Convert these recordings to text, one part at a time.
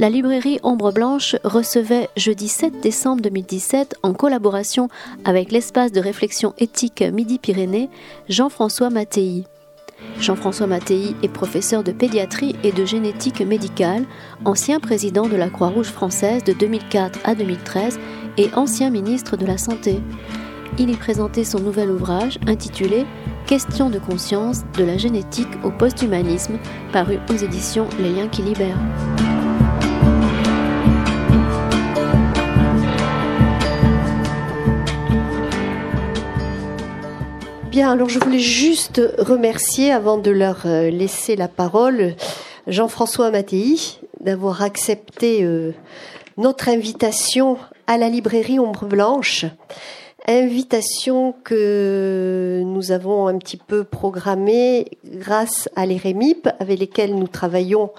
La librairie Ombre Blanche recevait jeudi 7 décembre 2017, en collaboration avec l'espace de réflexion éthique Midi-Pyrénées, Jean-François Mattei. Jean-François Mattei est professeur de pédiatrie et de génétique médicale, ancien président de la Croix-Rouge française de 2004 à 2013 et ancien ministre de la Santé. Il y présentait son nouvel ouvrage intitulé Questions de conscience de la génétique au post-humanisme, paru aux éditions Les liens qui libèrent. Bien, alors je voulais juste remercier, avant de leur euh, laisser la parole, Jean-François Mattei d'avoir accepté euh, notre invitation à la librairie Ombre Blanche. Invitation que nous avons un petit peu programmée grâce à l'EREMIP avec lesquels nous travaillons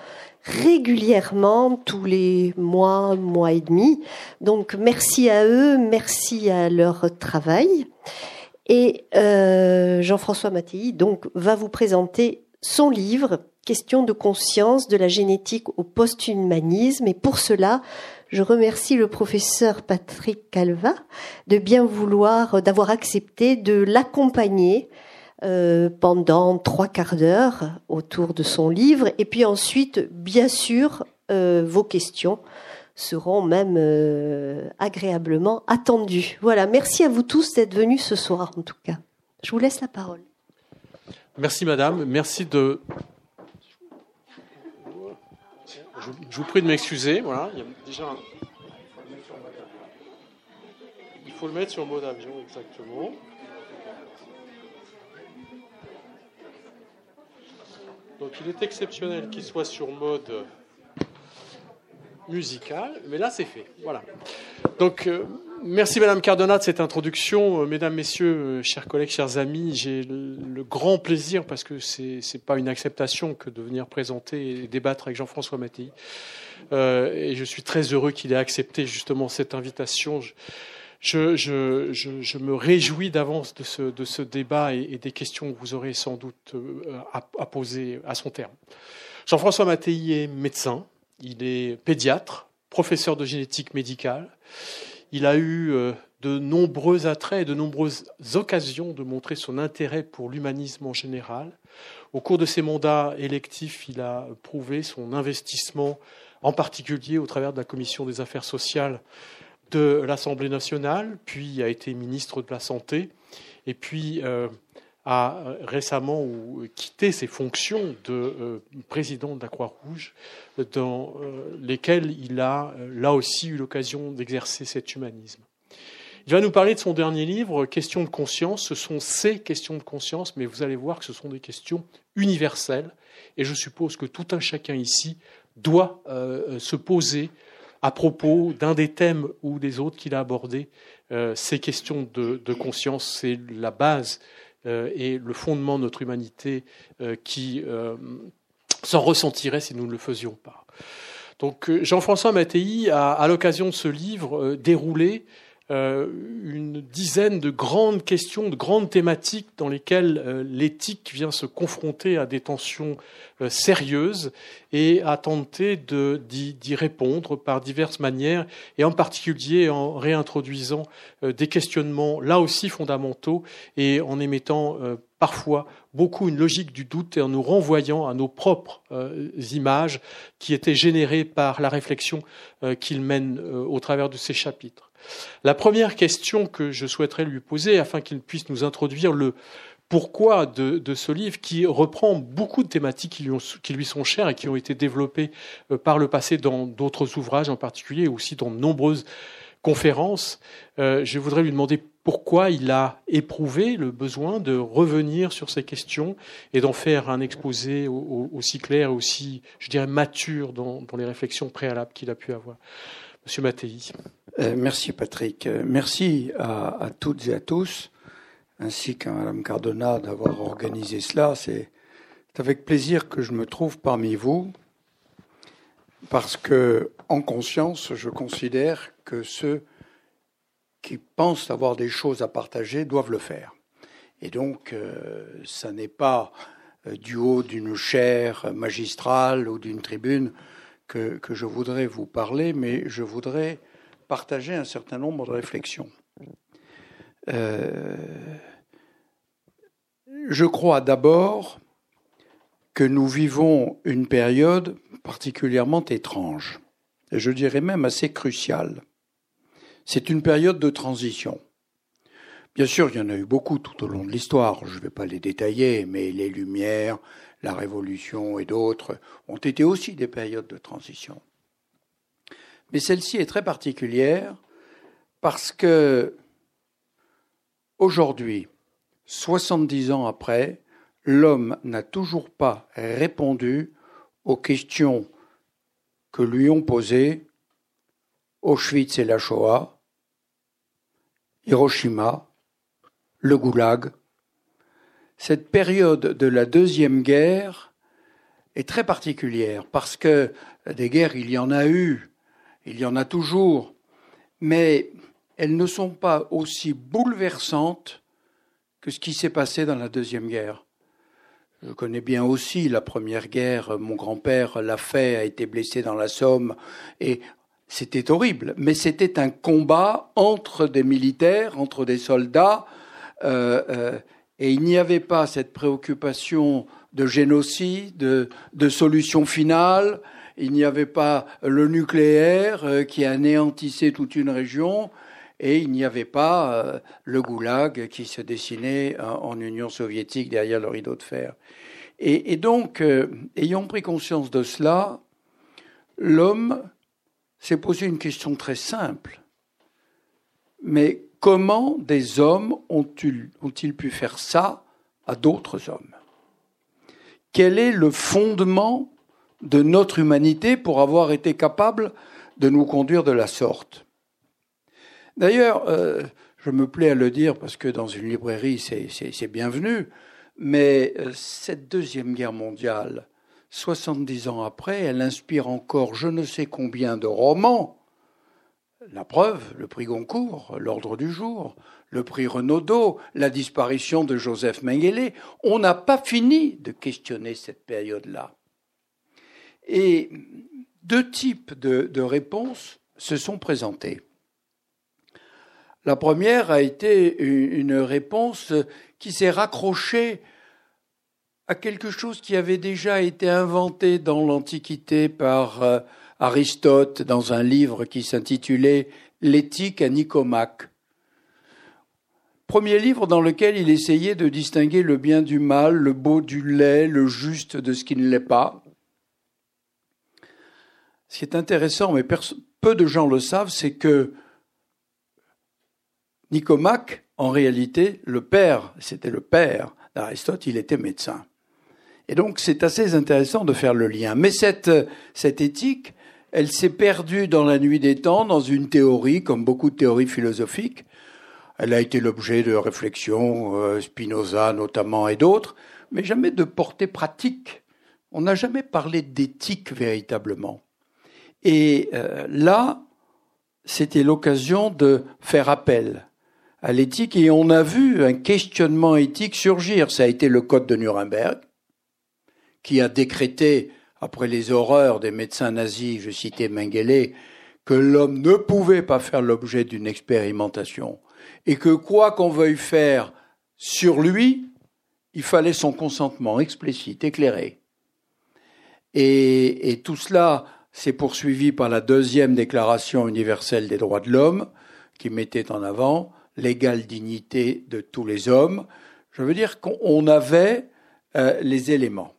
régulièrement tous les mois, mois et demi. Donc merci à eux, merci à leur travail. Et euh, Jean-François Mattei donc va vous présenter son livre Question de conscience de la génétique au post-humanisme. Et pour cela, je remercie le professeur Patrick Calva de bien vouloir, d'avoir accepté de l'accompagner euh, pendant trois quarts d'heure autour de son livre. Et puis ensuite, bien sûr, euh, vos questions seront même euh, agréablement attendus. Voilà, merci à vous tous d'être venus ce soir en tout cas. Je vous laisse la parole. Merci madame, merci de... Je, vous prie de m'excuser, voilà, il Il faut le mettre sur mode avion exactement. Donc il est exceptionnel qu'il soit sur mode musical, mais là c'est fait. Voilà. Donc euh, merci Madame Cardona de cette introduction, euh, mesdames, messieurs, euh, chers collègues, chers amis. J'ai le, grand plaisir parce que c'est n'est pas une acceptation que de venir présenter et débattre avec Jean-François Mattei. et je suis très heureux qu'il ait accepté justement cette invitation. Je, me réjouis d'avance de ce, débat et, et, des questions que vous aurez sans doute à, à poser à son terme. Jean-François Mattei est médecin, il est pédiatre, professeur de génétique médicale. Il a eu euh, de nombreux attraits et de nombreuses occasions de montrer son intérêt pour l'humanisme en général. Au cours de ses mandats électifs, il a prouvé son investissement, en particulier au travers de la Commission des affaires sociales de l'Assemblée nationale, puis a été ministre de la Santé, et puis euh, a récemment quitté ses fonctions de euh, président de la Croix-Rouge, dans euh, lesquelles il a là aussi eu l'occasion d'exercer cet humanisme. Il va nous parler de son dernier livre, Questions de conscience. Ce sont ces questions de conscience, mais vous allez voir que ce sont des questions universelles. Et je suppose que tout un chacun ici doit euh, se poser à propos d'un des thèmes ou des autres qu'il a abordés. ces questions de, conscience, c'est la base euh, et le fondement de notre humanité euh, qui euh, s'en ressentirait si nous ne le faisions pas. Donc Jean-François Mattei a, à l'occasion de ce livre, déroulé une dizaine de grandes questions, de grandes thématiques dans lesquelles l'éthique vient se confronter à des tensions sérieuses et à tenter d'y répondre par diverses manières, et en particulier en réintroduisant des questionnements là aussi fondamentaux et en émettant parfois beaucoup une logique du doute et en nous renvoyant à nos propres images qui étaient générées par la réflexion qu'il mène au travers de ces chapitres. La première question que je souhaiterais lui poser, afin qu'il puisse nous introduire le pourquoi de, ce livre, qui reprend beaucoup de thématiques qui lui, sont chères et qui ont été développées euh, par le passé dans d'autres ouvrages en particulier, aussi dans de nombreuses conférences, euh, je voudrais lui demander pourquoi il a éprouvé le besoin de revenir sur ces questions et d'en faire un exposé aussi clair aussi, je dirais, mature dans les réflexions préalables qu'il a pu avoir. Monsieur Mattei. Euh, merci Patrick. Euh, merci à, toutes et à tous, ainsi qu'à Madame Cardona d'avoir organisé cela. C'est avec plaisir que je me trouve parmi vous, parce que, en conscience, je considère que ceux qui pensent avoir des choses à partager doivent le faire. Et donc, euh, ça n'est pas euh, du haut d'une chaire magistrale ou d'une tribune que, je voudrais vous parler, mais je voudrais partager un certain nombre de réflexions. Euh, je crois d'abord que nous vivons une période particulièrement étrange, et je dirais même assez cruciale. C'est une période de transition. Bien sûr, il y en a eu beaucoup tout au long de l'histoire, je ne vais pas les détailler, mais les Lumières, la Révolution et d'autres ont été aussi des périodes de transition. Mais celle-ci est très particulière parce que aujourd'hui, 70 ans après, l'homme n'a toujours pas répondu aux questions que lui ont posées Auschwitz et la Shoah, Hiroshima, le goulag. Cette période de la Deuxième Guerre est très particulière parce que des guerres, il y en a eu, il y en a toujours, mais elles ne sont pas aussi bouleversantes que ce qui s'est passé dans la Deuxième Guerre. Je connais bien aussi la Première Guerre. Mon grand-père l'a fait, a été blessé dans la Somme, et c'était horrible. Mais c'était un combat entre des militaires, entre des soldats, euh, euh, et il n'y avait pas cette préoccupation de génocide, de, solution finale. Il n'y avait pas le nucléaire euh, qui anéantissait toute une région et il n'y avait pas le goulag qui se dessinait en Union soviétique derrière le rideau de fer. Et, et donc, ayant pris conscience de cela, l'homme s'est posé une question très simple. Mais Comment des hommes ont-ils pu faire ça à d'autres hommes? Quel est le fondement de notre humanité pour avoir été capable de nous conduire de la sorte? D'ailleurs, euh, je me plais à le dire parce que dans une librairie, c'est bienvenu, mais euh, cette Deuxième Guerre mondiale, 70 ans après, elle inspire encore je ne sais combien de romans la preuve, le prix Goncourt, l'ordre du jour, le prix Renaudot, la disparition de Joseph Mengele, on n'a pas fini de questionner cette période-là. Et deux types de, réponses se sont présentées. La première a été une réponse qui s'est raccrochée à quelque chose qui avait déjà été inventé dans l'Antiquité par euh, Aristote dans un livre qui s'intitulait L'éthique à Nicomaque. Premier livre dans lequel il essayait de distinguer le bien du mal, le beau du laid, le juste de ce qui ne l'est pas. Ce qui est intéressant, mais peu de gens le savent, c'est que Nicomaque, en réalité, le père, c'était le père d'Aristote, il était médecin. Et donc c'est assez intéressant de faire le lien. Mais cette, cette éthique, elle s'est perdue dans la nuit des temps, dans une théorie, comme beaucoup de théories philosophiques. Elle a été l'objet de réflexions, euh, Spinoza notamment et d'autres, mais jamais de portée pratique. On n'a jamais parlé d'éthique véritablement. Et euh, là, c'était l'occasion de faire appel à l'éthique et on a vu un questionnement éthique surgir. Ça a été le Code de Nuremberg qui a décrété après les horreurs des médecins nazis, je citais Mengele, que l'homme ne pouvait pas faire l'objet d'une expérimentation et que quoi qu'on veuille faire sur lui, il fallait son consentement explicite, éclairé. Et, et tout cela s'est poursuivi par la deuxième déclaration universelle des droits de l'homme, qui mettait en avant l'égale dignité de tous les hommes. Je veux dire qu'on avait euh, les éléments.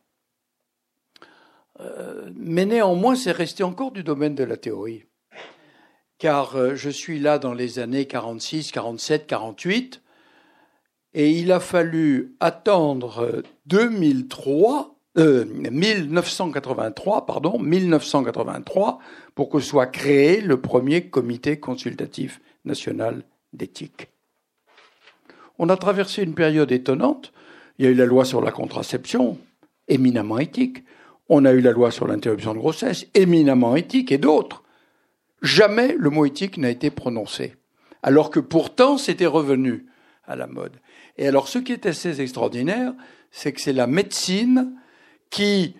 Euh, mais néanmoins, c'est resté encore du domaine de la théorie. Car euh, je suis là dans les années 46, 47, 48, et il a fallu attendre 2003, euh, 1983, pardon, 1983, pour que soit créé le premier comité consultatif national d'éthique. On a traversé une période étonnante. Il y a eu la loi sur la contraception, éminemment éthique. On a eu la loi sur l'interruption de grossesse, éminemment éthique, et d'autres. Jamais le mot éthique n'a été prononcé, alors que pourtant c'était revenu à la mode. Et alors ce qui est assez extraordinaire, c'est que c'est la médecine qui,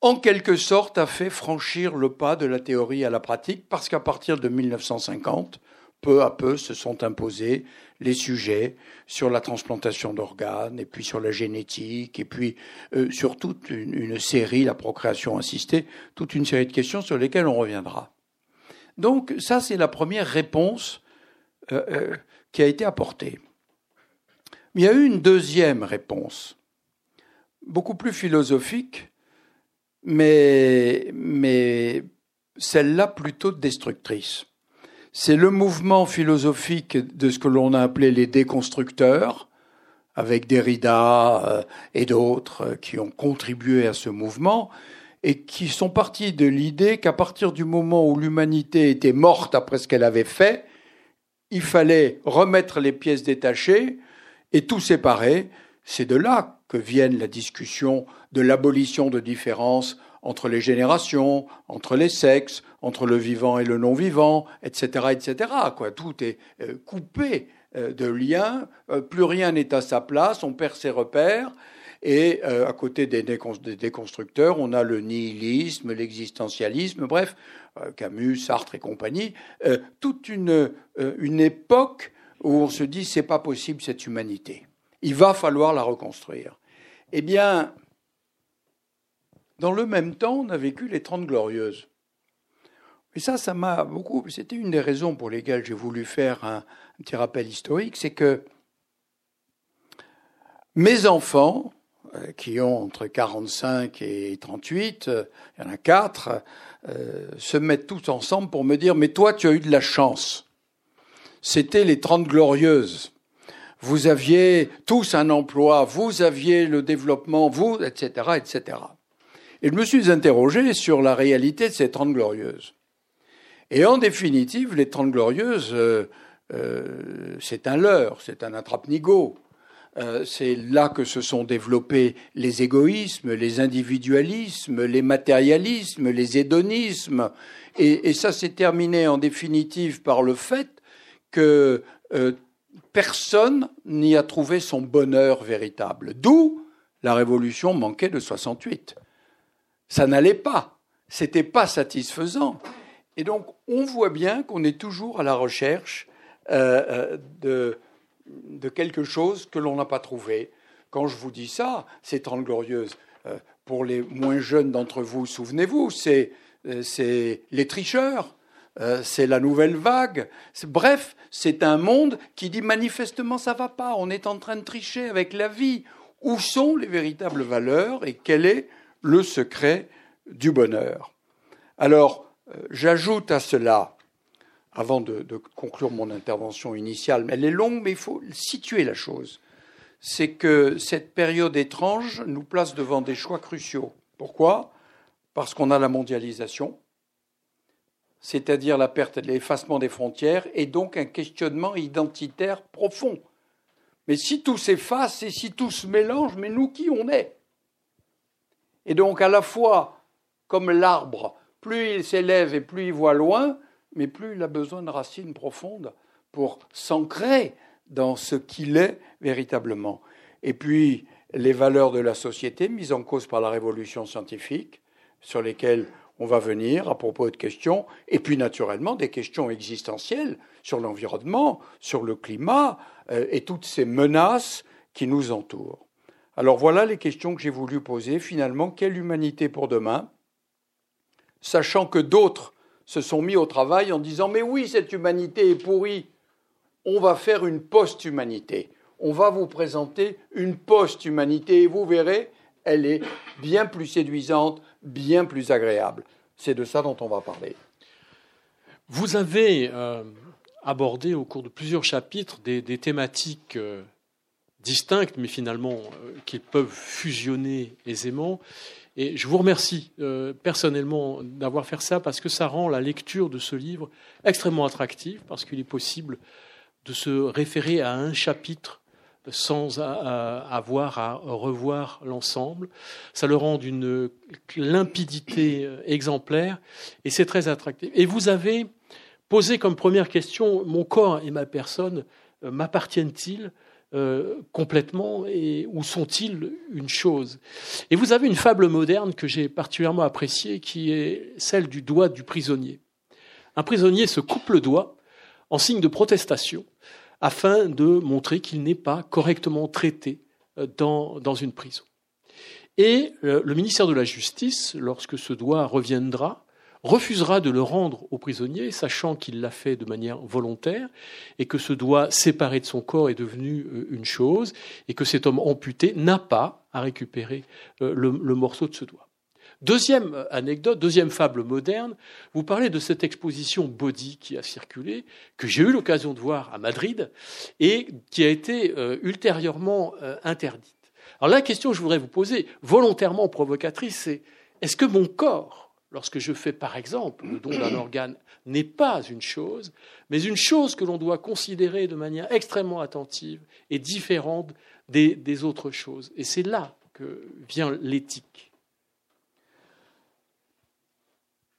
en quelque sorte, a fait franchir le pas de la théorie à la pratique, parce qu'à partir de 1950, peu à peu se sont imposés les sujets sur la transplantation d'organes, et puis sur la génétique, et puis euh, sur toute une, série, la procréation assistée, toute une série de questions sur lesquelles on reviendra. Donc ça, c'est la première réponse euh, euh, qui a été apportée. il y a eu une deuxième réponse, beaucoup plus philosophique, mais, mais celle-là plutôt destructrice. C'est le mouvement philosophique de ce que l'on a appelé les déconstructeurs, avec Derrida euh, et d'autres euh, qui ont contribué à ce mouvement, et qui sont partis de l'idée qu'à partir du moment où l'humanité était morte après ce qu'elle avait fait, il fallait remettre les pièces détachées et tout séparer. C'est de là que viennent la discussion de l'abolition de différences entre les générations, entre les sexes, entre le vivant et le non-vivant, etc., etc. Quoi. Tout est euh, coupé euh, de liens, euh, plus rien n'est à sa place, on perd ses repères. Et à côté des, déconstructeurs, on a le nihilisme, l'existentialisme, bref, Camus, Sartre et compagnie, toute une, une époque où on se dit c'est pas possible cette humanité. Il va falloir la reconstruire. Eh bien, dans le même temps, on a vécu les Trente Glorieuses. Et ça, ça m'a beaucoup. C'était une des raisons pour lesquelles j'ai voulu faire un, petit rappel historique, c'est que mes enfants, euh, qui ont entre 45 et 38, euh, il y en a quatre, euh, se mettent tous ensemble pour me dire Mais toi, tu as eu de la chance. C'était les Trente Glorieuses. Vous aviez tous un emploi, vous aviez le développement, vous, etc., etc. Et je me suis interrogé sur la réalité de ces Trente Glorieuses. Et en définitive, les Trente Glorieuses, euh, euh, c'est un leurre, c'est un attrape-nigo. Euh, c'est là que se sont développés les égoïsmes, les individualismes, les matérialismes, les hédonismes. Et, et ça s'est terminé en définitive par le fait que personne n'y a trouvé son bonheur véritable. D'où la révolution manquait de 68 ça n'allait pas, c'était pas satisfaisant. Et donc, on voit bien qu'on est toujours à la recherche euh, euh, de, quelque chose que l'on n'a pas trouvé. Quand je vous dis ça, c'est Trente Glorieuses. Euh, pour les moins jeunes d'entre vous, souvenez-vous, c'est les tricheurs, c'est la nouvelle vague. Bref, c'est un monde qui dit manifestement ça va pas, on est en train de tricher avec la vie. Où sont les véritables valeurs et quel est le secret du bonheur. Alors, euh, j'ajoute à cela, avant de, conclure mon intervention initiale, elle est longue, mais il faut situer la chose, c'est que cette période étrange nous place devant des choix cruciaux. Pourquoi? Parce qu'on a la mondialisation, c'est-à-dire la perte et l'effacement des frontières, et donc un questionnement identitaire profond. Mais si tout s'efface et si tout se mélange, mais nous qui on est? Et donc à la fois, comme l'arbre, plus il s'élève et plus il voit loin, mais plus il a besoin de racines profondes pour s'ancrer dans ce qu'il est véritablement. Et puis les valeurs de la société mises en cause par la révolution scientifique, sur lesquelles on va venir à propos de questions, et puis naturellement des questions existentielles sur l'environnement, sur le climat euh, et toutes ces menaces qui nous entourent. Alors voilà les questions que j'ai voulu poser. Finalement, quelle humanité pour demain? Sachant que d'autres se sont mis au travail en disant Mais oui, cette humanité est pourrie. On va faire une post-humanité. On va vous présenter une post-humanité et vous verrez, elle est bien plus séduisante, bien plus agréable. C'est de ça dont on va parler. Vous avez euh, abordé au cours de plusieurs chapitres des, thématiques euh, distinctes, mais finalement euh, qu'ils peuvent fusionner aisément. Et je vous remercie euh, personnellement d'avoir fait ça parce que ça rend la lecture de ce livre extrêmement attractive, parce qu'il est possible de se référer à un chapitre sans avoir à revoir l'ensemble. Ça le rend d'une limpidité euh, exemplaire et c'est très attractif. Et vous avez posé comme première question, mon corps et ma personne m'appartiennent-ils? Euh, complètement et où sont-ils une chose? Et vous avez une fable moderne que j'ai particulièrement appréciée qui est celle du doigt du prisonnier. Un prisonnier se coupe le doigt en signe de protestation afin de montrer qu'il n'est pas correctement traité euh, dans, dans une prison. Et euh, le ministère de la Justice, lorsque ce doigt reviendra, refusera de le rendre au prisonnier, sachant qu'il l'a fait de manière volontaire, et que ce doigt séparé de son corps est devenu euh, une chose, et que cet homme amputé n'a pas à récupérer euh, le, morceau de ce doigt. Deuxième euh, anecdote, deuxième fable moderne, vous parlez de cette exposition Body qui a circulé, que j'ai eu l'occasion de voir à Madrid, et qui a été ultérieurement interdite. Alors la question que je voudrais vous poser, volontairement provocatrice, c'est est-ce que mon corps lorsque je fais par exemple le don d'un organe, n'est pas une chose, mais une chose que l'on doit considérer de manière extrêmement attentive et différente des, autres choses. Et c'est là que vient l'éthique.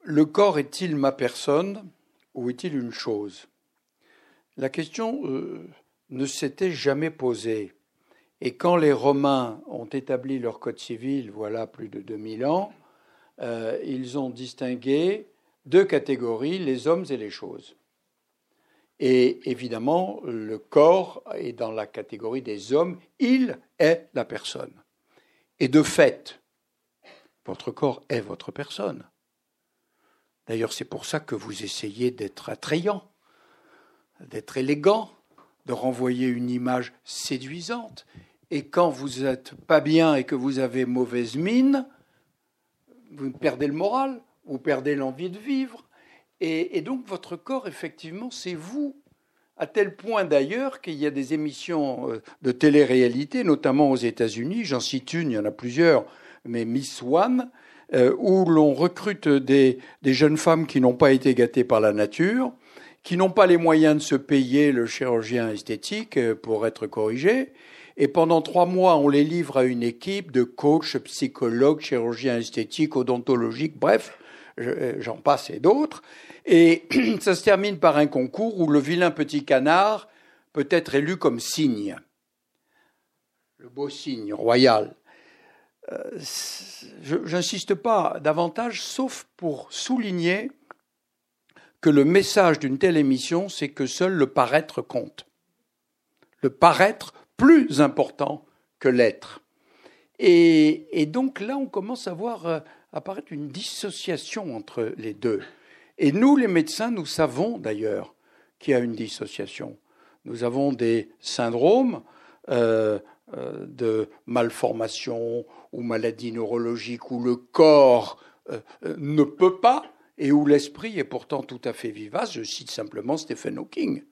Le corps est-il ma personne ou est-il une chose? La question euh, ne s'était jamais posée. Et quand les Romains ont établi leur code civil, voilà plus de 2000 ans, euh, ils ont distingué deux catégories, les hommes et les choses. Et évidemment, le corps est dans la catégorie des hommes, il est la personne. Et de fait, votre corps est votre personne. D'ailleurs, c'est pour ça que vous essayez d'être attrayant, d'être élégant, de renvoyer une image séduisante. Et quand vous n'êtes pas bien et que vous avez mauvaise mine, vous perdez le moral, vous perdez l'envie de vivre. Et, donc votre corps, effectivement, c'est vous. À tel point d'ailleurs qu'il y a des émissions euh, de télé-réalité, notamment aux États-Unis, j'en cite une, il y en a plusieurs, mais Miss One, euh, où l'on recrute des, des, jeunes femmes qui n'ont pas été gâtées par la nature, qui n'ont pas les moyens de se payer le chirurgien esthétique euh, pour être corrigées, et pendant trois mois, on les livre à une équipe de coachs, psychologues, chirurgiens esthétiques, odontologiques, bref, j'en passe et d'autres. Et ça se termine par un concours où le vilain petit canard peut être élu comme cygne. Le beau cygne royal. Euh, J'insiste pas davantage, sauf pour souligner que le message d'une telle émission, c'est que seul le paraître compte. Le paraître plus important que l'être. Et, donc là, on commence à voir euh, apparaître une dissociation entre les deux. Et nous, les médecins, nous savons d'ailleurs qu'il y a une dissociation. Nous avons des syndromes euh, euh, de malformation ou maladie neurologique où le corps ne peut pas et où l'esprit est pourtant tout à fait vivace. Je cite simplement Stephen Hawking.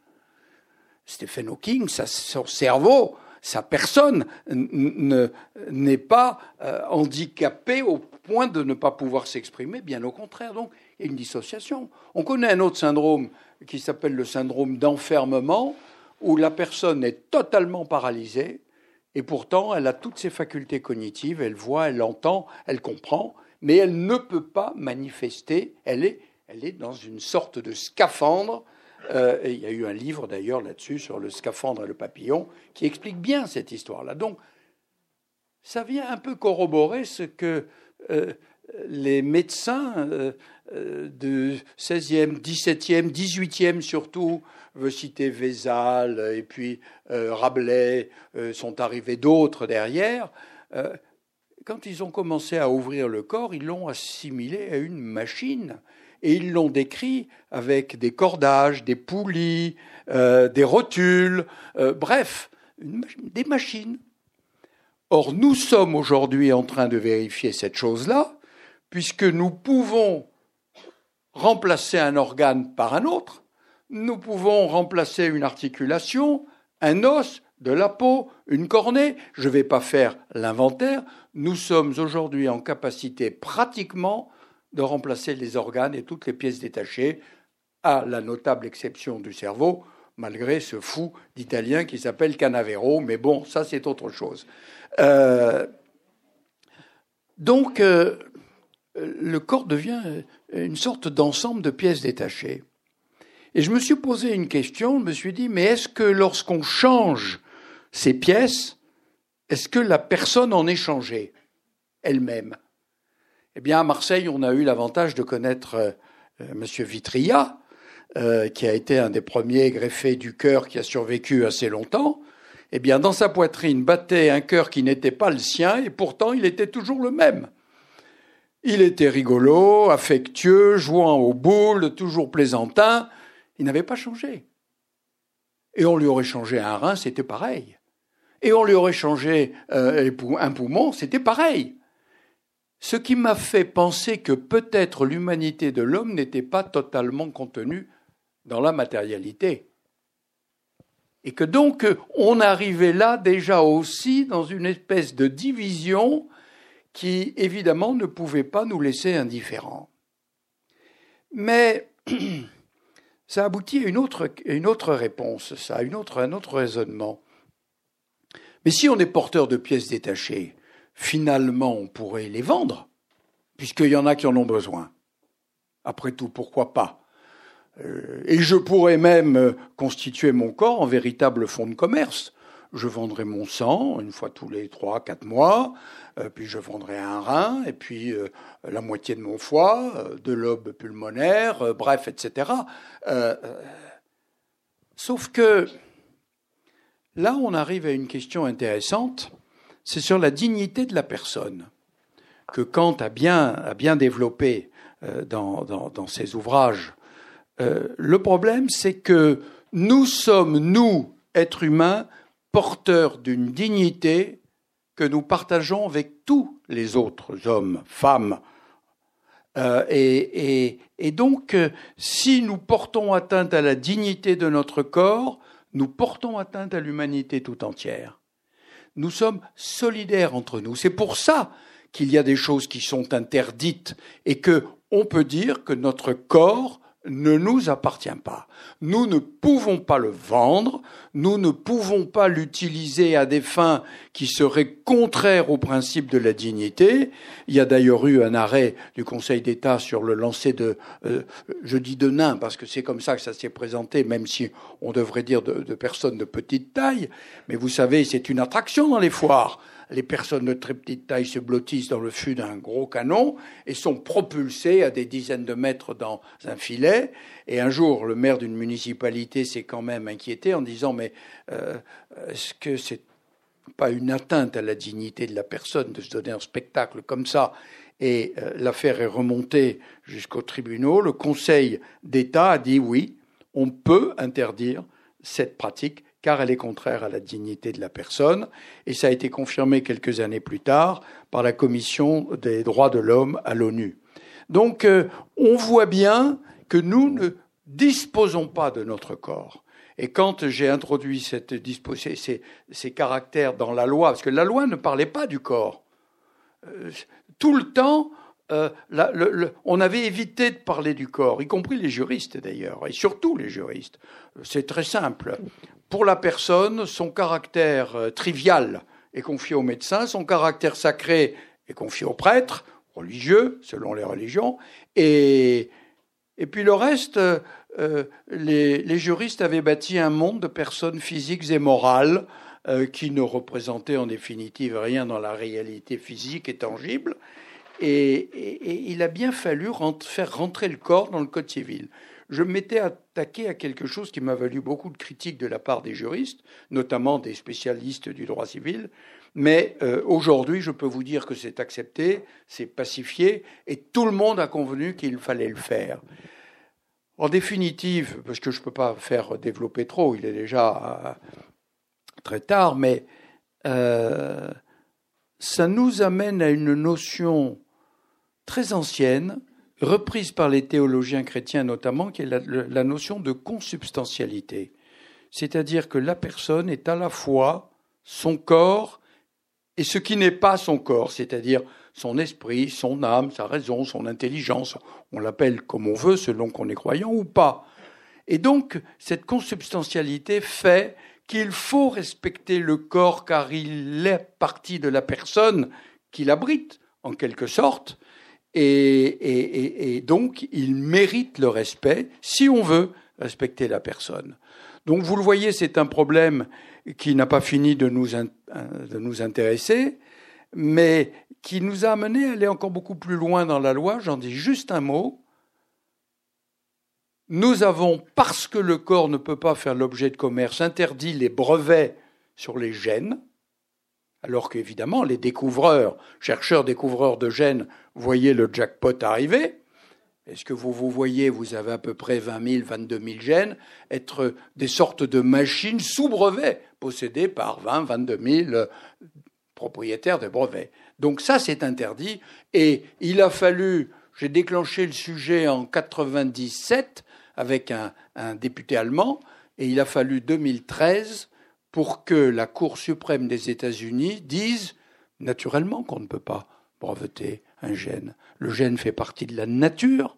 Stephen Hawking, son cerveau, sa personne n'est pas euh, handicapé au point de ne pas pouvoir s'exprimer, bien au contraire. Donc, il y a une dissociation. On connaît un autre syndrome qui s'appelle le syndrome d'enfermement, où la personne est totalement paralysée, et pourtant elle a toutes ses facultés cognitives, elle voit, elle entend, elle comprend, mais elle ne peut pas manifester, elle est, elle est dans une sorte de scaphandre euh, il y a eu un livre d'ailleurs là-dessus sur le scaphandre et le papillon qui explique bien cette histoire-là. Donc, ça vient un peu corroborer ce que euh, les médecins euh, du 16e, 17e, 18e surtout, veut citer Vézal et puis Rabelais, sont arrivés d'autres derrière. quand ils ont commencé à ouvrir le corps, ils l'ont assimilé à une machine et ils l'ont décrit avec des cordages, des poulies, euh, des rotules, euh, bref, des machines. Or, nous sommes aujourd'hui en train de vérifier cette chose-là, puisque nous pouvons remplacer un organe par un autre, nous pouvons remplacer une articulation, un os, de la peau, une cornée. Je ne vais pas faire l'inventaire. Nous sommes aujourd'hui en capacité pratiquement de remplacer les organes et toutes les pièces détachées, à la notable exception du cerveau, malgré ce fou d'italien qui s'appelle Canavero, mais bon, ça c'est autre chose. Euh, donc, euh, le corps devient une sorte d'ensemble de pièces détachées. Et je me suis posé une question, je me suis dit, mais est-ce que lorsqu'on change ces pièces, est-ce que la personne en est changée elle-même? Eh bien, à Marseille, on a eu l'avantage de connaître euh, M. Vitria, euh, qui a été un des premiers greffés du cœur qui a survécu assez longtemps. Eh bien, dans sa poitrine battait un cœur qui n'était pas le sien, et pourtant il était toujours le même. Il était rigolo, affectueux, jouant aux boules, toujours plaisantin. Il n'avait pas changé. Et on lui aurait changé un rein, c'était pareil. Et on lui aurait changé euh, un poumon, c'était pareil. Ce qui m'a fait penser que peut-être l'humanité de l'homme n'était pas totalement contenue dans la matérialité. Et que donc on arrivait là déjà aussi dans une espèce de division qui évidemment ne pouvait pas nous laisser indifférents. Mais ça aboutit à une autre, réponse, ça, à un autre raisonnement. Mais si on est porteur de pièces détachées, finalement on pourrait les vendre, puisqu'il y en a qui en ont besoin. Après tout, pourquoi pas? Euh, Et je pourrais même constituer mon corps en véritable fonds de commerce. Je vendrai mon sang une fois tous les trois, quatre mois, euh, puis je vendrai un rein, et puis euh, la moitié de mon foie, de l'aube pulmonaire, bref, etc. sauf que Là, on arrive à une question intéressante, c'est sur la dignité de la personne, que Kant a bien, a bien développé euh, dans, ses ouvrages. Euh, le problème, c'est que nous sommes, nous, êtres humains, porteurs d'une dignité que nous partageons avec tous les autres hommes, femmes. Euh, et, donc, si nous portons atteinte à la dignité de notre corps, nous portons atteinte à l'humanité tout entière. Nous sommes solidaires entre nous. C'est pour ça qu'il y a des choses qui sont interdites et que on peut dire que notre corps ne nous appartient pas. Nous ne pouvons pas le vendre, nous ne pouvons pas l'utiliser à des fins qui seraient contraires au principe de la dignité. Il y a d'ailleurs eu un arrêt du Conseil d'État sur le lancer de, euh, je dis de nains parce que c'est comme ça que ça s'est présenté, même si on devrait dire de, de personnes de petite taille. Mais vous savez, c'est une attraction dans les foires les personnes de très petite taille se blottissent dans le fût d'un gros canon et sont propulsées à des dizaines de mètres dans un filet. Et un jour, le maire d'une municipalité s'est quand même inquiété en disant Mais euh, est-ce que c'est pas une atteinte à la dignité de la personne de se donner un spectacle comme ça? Et euh, l'affaire est remontée jusqu'au tribunal. Le Conseil d'État a dit oui, on peut interdire cette pratique car elle est contraire à la dignité de la personne, et ça a été confirmé quelques années plus tard par la Commission des droits de l'homme à l'ONU. Donc euh, on voit bien que nous ne disposons pas de notre corps. Et quand j'ai introduit ces, caractères dans la loi, parce que la loi ne parlait pas du corps, euh, tout le temps, euh, on avait évité de parler du corps, y compris les juristes d'ailleurs, et surtout les juristes. C'est très simple. Pour la personne, son caractère euh, trivial est confié au médecin, son caractère sacré est confié au prêtre, religieux, selon les religions, et, et puis le reste, euh, les, juristes avaient bâti un monde de personnes physiques et morales qui ne représentaient en définitive rien dans la réalité physique et tangible, et, il a bien fallu faire rentrer le corps dans le Code civil. Je m'étais attaqué à quelque chose qui m'a valu beaucoup de critiques de la part des juristes, notamment des spécialistes du droit civil. Mais euh, aujourd'hui, je peux vous dire que c'est accepté, c'est pacifié, et tout le monde a convenu qu'il fallait le faire. En définitive, parce que je ne peux pas faire développer trop, il est déjà euh, très tard, mais euh, ça nous amène à une notion très ancienne, reprise par les théologiens chrétiens notamment, qui est la, notion de consubstantialité. C'est-à-dire que la personne est à la fois son corps et ce qui n'est pas son corps, c'est-à-dire son esprit, son âme, sa raison, son intelligence, on l'appelle comme on veut selon qu'on est croyant ou pas. Et donc, cette consubstantialité fait qu'il faut respecter le corps car il est partie de la personne qui l'abrite, en quelque sorte, et, donc, il mérite le respect si on veut respecter la personne. Donc, vous le voyez, c'est un problème qui n'a pas fini de nous, de nous intéresser, mais qui nous a amené à aller encore beaucoup plus loin dans la loi. J'en dis juste un mot. Nous avons, parce que le corps ne peut pas faire l'objet de commerce, interdit les brevets sur les gènes, alors qu'évidemment, les découvreurs, chercheurs découvreurs de gènes, voyaient le jackpot arriver. Est-ce que vous vous voyez, vous avez à peu près 20 000, 22 000 gènes, être des sortes de machines sous brevet, possédées par 20, 22 000 propriétaires de brevets. Donc ça, c'est interdit. Et il a fallu, j'ai déclenché le sujet en 97 avec un, député allemand, et il a fallu 2013 pour que la Cour suprême des États-Unis dise naturellement qu'on ne peut pas breveter un gène. Le gène fait partie de la nature.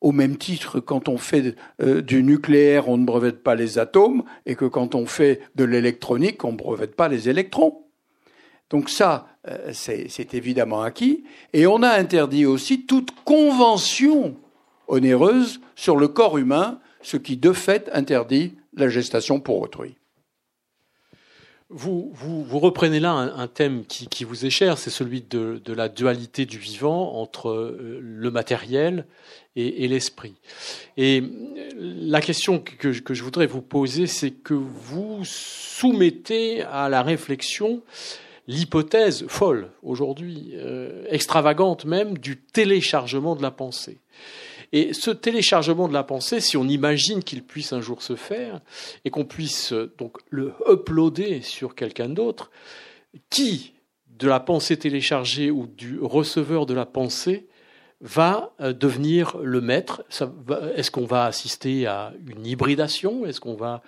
Au même titre, quand on fait euh, du nucléaire, on ne brevette pas les atomes, et que quand on fait de l'électronique, on ne brevette pas les électrons. Donc ça, euh, c'est évidemment acquis. Et on a interdit aussi toute convention onéreuse sur le corps humain, ce qui de fait interdit la gestation pour autrui. Vous, vous, reprenez là un, thème qui, vous est cher, c'est celui de, la dualité du vivant entre euh, le matériel et, l'esprit. Et la question que, je voudrais vous poser, c'est que vous soumettez à la réflexion l'hypothèse folle aujourd'hui, euh, extravagante même, du téléchargement de la pensée. Et ce téléchargement de la pensée, si on imagine qu'il puisse un jour se faire et qu'on puisse euh, donc le uploader sur quelqu'un d'autre, qui de la pensée téléchargée ou du receveur de la pensée va euh, devenir le maître? Est-ce qu'on va assister à une hybridation? Est-ce qu'on va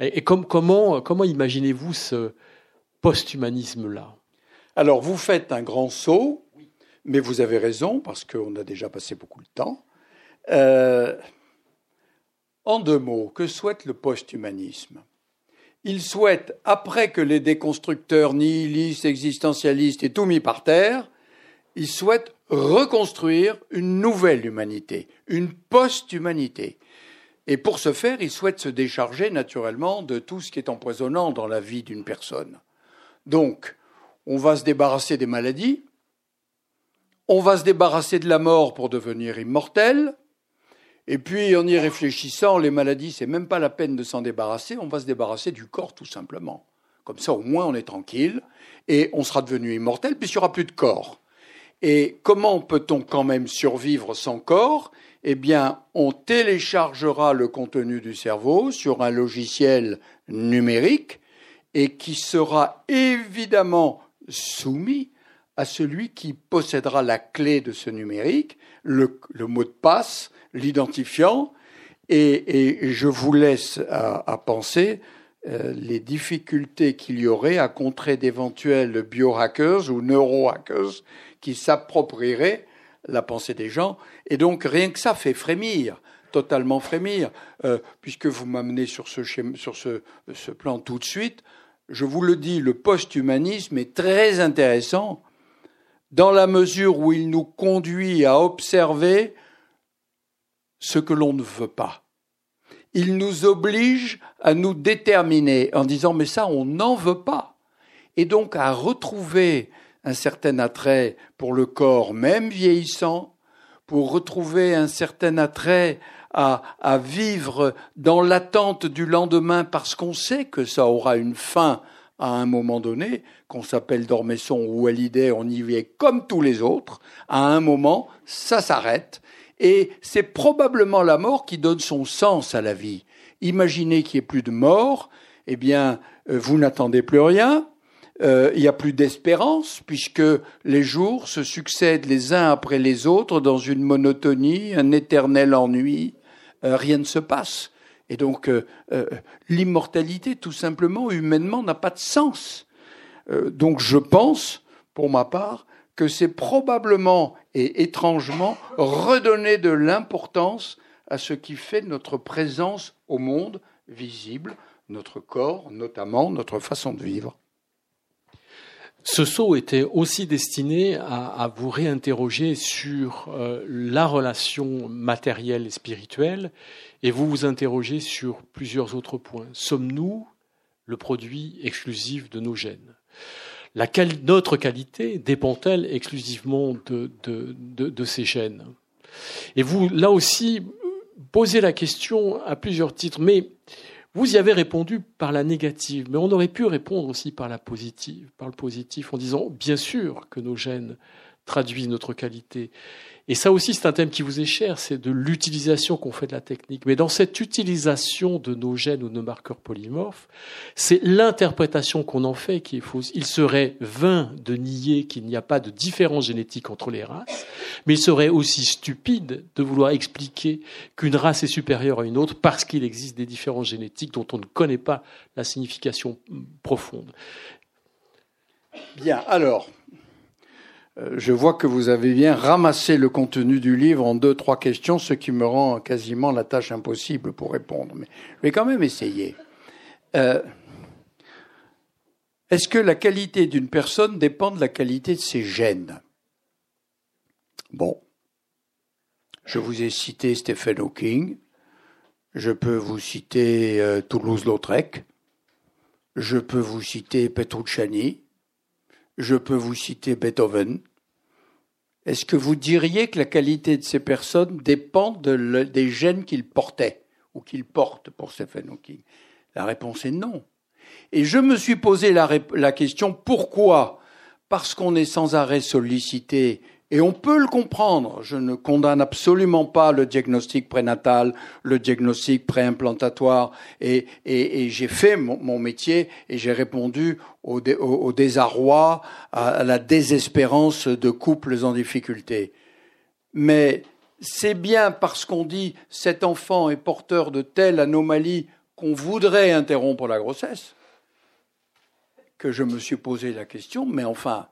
et comment comment imaginez-vous ce post-humanisme-là? Alors vous faites un grand saut, mais vous avez raison parce qu'on a déjà passé beaucoup de temps. Euh, en deux mots, que souhaite le post-humanisme? Il souhaite, après que les déconstructeurs nihilistes, existentialistes aient tout mis par terre, il souhaite reconstruire une nouvelle humanité, une post-humanité. Et pour ce faire, il souhaite se décharger naturellement de tout ce qui est empoisonnant dans la vie d'une personne. Donc, on va se débarrasser des maladies, on va se débarrasser de la mort pour devenir immortel, et puis, en y réfléchissant, les maladies, c'est même pas la peine de s'en débarrasser, on va se débarrasser du corps tout simplement. Comme ça, au moins, on est tranquille et on sera devenu immortel puisqu'il n'y aura plus de corps. Et comment peut-on quand même survivre sans corps? Eh bien, on téléchargera le contenu du cerveau sur un logiciel numérique et qui sera évidemment soumis à celui qui possédera la clé de ce numérique, le, le mot de passe, l'identifiant, et, je vous laisse à, penser euh, les difficultés qu'il y aurait à contrer d'éventuels biohackers ou neurohackers qui s'approprieraient la pensée des gens. Et donc rien que ça fait frémir, totalement frémir, euh, puisque vous m'amenez sur, ce, sur ce, ce plan tout de suite. Je vous le dis, le post-humanisme est très intéressant dans la mesure où il nous conduit à observer ce que l'on ne veut pas. Il nous oblige à nous déterminer en disant mais ça on n'en veut pas. Et donc à retrouver un certain attrait pour le corps même vieillissant, pour retrouver un certain attrait à, à vivre dans l'attente du lendemain parce qu'on sait que ça aura une fin à un moment donné, qu'on s'appelle Dormesson ou Hallyday, on y vit comme tous les autres, à un moment, ça s'arrête, et c'est probablement la mort qui donne son sens à la vie. Imaginez qu'il n'y ait plus de mort, eh bien, euh, vous n'attendez plus rien, euh, il n'y a plus d'espérance, puisque les jours se succèdent les uns après les autres dans une monotonie, un éternel ennui, euh, rien ne se passe. Et donc, l'immortalité, tout simplement, humainement, n'a pas de sens. donc, je pense, pour ma part, que c'est probablement et étrangement redonner de l'importance à ce qui fait notre présence au monde visible, notre corps notamment, notre façon de vivre. Ce saut était aussi destiné à, vous réinterroger sur euh, la relation matérielle et spirituelle, et vous vous interrogez sur plusieurs autres points. Sommes-nous le produit exclusif de nos gènes? Notre qualité dépend-elle exclusivement de, ces gènes? Et vous, là aussi, posez la question à plusieurs titres, mais vous y avez répondu par la négative, mais on aurait pu répondre aussi par la positive, par le positif, en disant bien sûr que nos gènes traduisent notre qualité. Et ça aussi, c'est un thème qui vous est cher, c'est de l'utilisation qu'on fait de la technique. Mais dans cette utilisation de nos gènes ou de nos marqueurs polymorphes, c'est l'interprétation qu'on en fait qui est fausse. Il serait vain de nier qu'il n'y a pas de différence génétique entre les races, mais il serait aussi stupide de vouloir expliquer qu'une race est supérieure à une autre parce qu'il existe des différences génétiques dont on ne connaît pas la signification profonde. Bien, alors, je vois que vous avez bien ramassé le contenu du livre en deux, trois questions, ce qui me rend quasiment la tâche impossible pour répondre. Mais je vais quand même essayer. Euh, est-ce que la qualité d'une personne dépend de la qualité de ses gènes? Bon. Je vous ai cité Stephen Hawking. Je peux vous citer euh, Toulouse-Lautrec. Je peux vous citer Petrucciani je peux vous citer Beethoven. Est-ce que vous diriez que la qualité de ces personnes dépend des gènes qu'ils portaient ou qu'ils portent pour Stephen Hawking La réponse est non. Et je me suis posé la, la question pourquoi? Parce qu'on est sans arrêt sollicité et on peut le comprendre. Je ne condamne absolument pas le diagnostic prénatal, le diagnostic préimplantatoire. Et, j'ai fait mon, métier et j'ai répondu au, au, désarroi, à la désespérance de couples en difficulté. Mais c'est bien parce qu'on dit cet enfant est porteur de telle anomalie qu'on voudrait interrompre la grossesse que je me suis posé la question, mais enfin,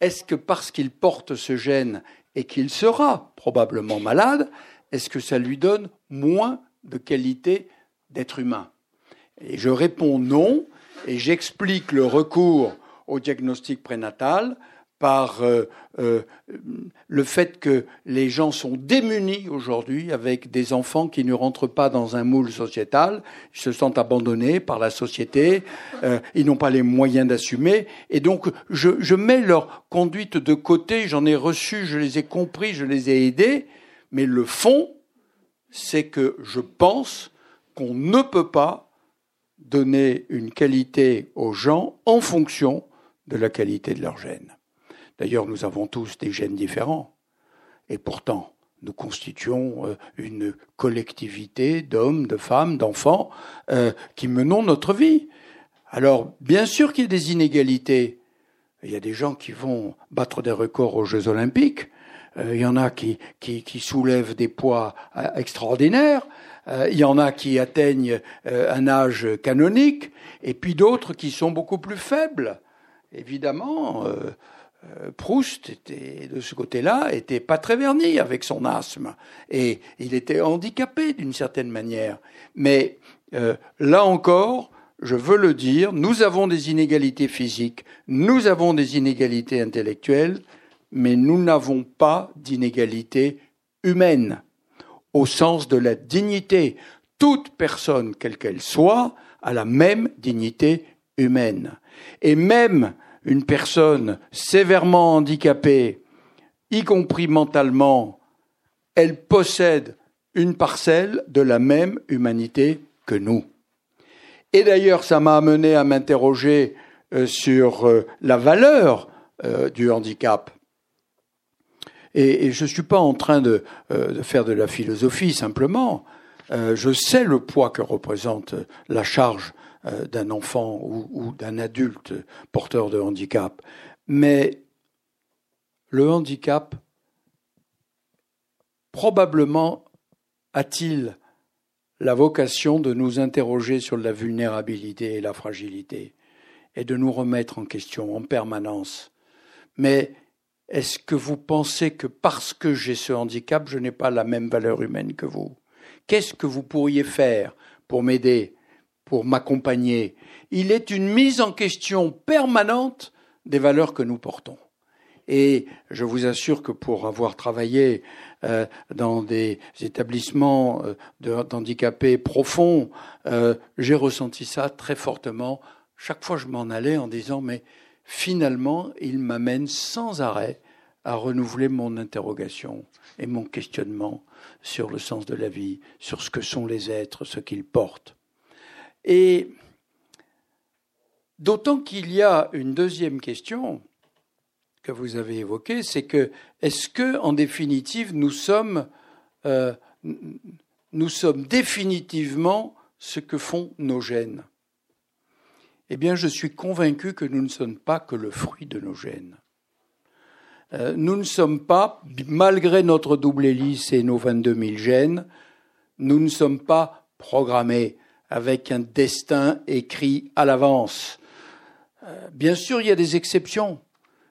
est-ce que parce qu'il porte ce gène et qu'il sera probablement malade, est-ce que ça lui donne moins de qualité d'être humain? Et je réponds non, et j'explique le recours au diagnostic prénatal par euh, euh, le fait que les gens sont démunis aujourd'hui avec des enfants qui ne rentrent pas dans un moule sociétal, ils se sentent abandonnés par la société, euh, ils n'ont pas les moyens d'assumer, et donc je, je mets leur conduite de côté, j'en ai reçu, je les ai compris, je les ai aidés, mais le fond, c'est que je pense qu'on ne peut pas donner une qualité aux gens en fonction de la qualité de leur gène. D'ailleurs, nous avons tous des gènes différents. Et pourtant, nous constituons euh, une collectivité d'hommes, de femmes, d'enfants euh, qui menons notre vie. Alors, bien sûr qu'il y a des inégalités. Il y a des gens qui vont battre des records aux Jeux olympiques. Euh, il y en a qui, soulèvent des poids extraordinaires. il y en a qui atteignent un âge canonique. Et puis d'autres qui sont beaucoup plus faibles. Évidemment, Proust était de ce côté-là était pas très verni avec son asthme et il était handicapé d'une certaine manière. Mais euh, là encore, je veux le dire, nous avons des inégalités physiques, nous avons des inégalités intellectuelles, mais nous n'avons pas d'inégalités humaines au sens de la dignité. Toute personne, quelle qu'elle soit, a la même dignité humaine. Et même une personne sévèrement handicapée, y compris mentalement, elle possède une parcelle de la même humanité que nous. Et d'ailleurs, ça m'a amené à m'interroger euh, sur euh, la valeur euh, du handicap. Et, je ne suis pas en train de, de, faire de la philosophie simplement. je sais le poids que représente la charge euh, d'un enfant ou, d'un adulte porteur de handicap. Mais le handicap, probablement a-t-il la vocation de nous interroger sur la vulnérabilité et la fragilité et de nous remettre en question en permanence. Mais est-ce que vous pensez que parce que j'ai ce handicap, je n'ai pas la même valeur humaine que vous? Qu'est-ce que vous pourriez faire pour m'aider? Pour m'accompagner. Il est une mise en question permanente des valeurs que nous portons. Et je vous assure que pour avoir travaillé euh, dans des établissements euh, d'handicapés profonds, euh, j'ai ressenti ça très fortement. Chaque fois, je m'en allais en disant, mais finalement, il m'amène sans arrêt à renouveler mon interrogation et mon questionnement sur le sens de la vie, sur ce que sont les êtres, ce qu'ils portent. Et d'autant qu'il y a une deuxième question que vous avez évoquée, c'est que est-ce que, en définitive, nous sommes, euh, nous sommes définitivement ce que font nos gènes? Eh bien, je suis convaincu que nous ne sommes pas que le fruit de nos gènes. Euh, nous ne sommes pas, malgré notre double hélice et nos 22 000 gènes, nous ne sommes pas programmés avec un destin écrit à l'avance. Euh, bien sûr, il y a des exceptions.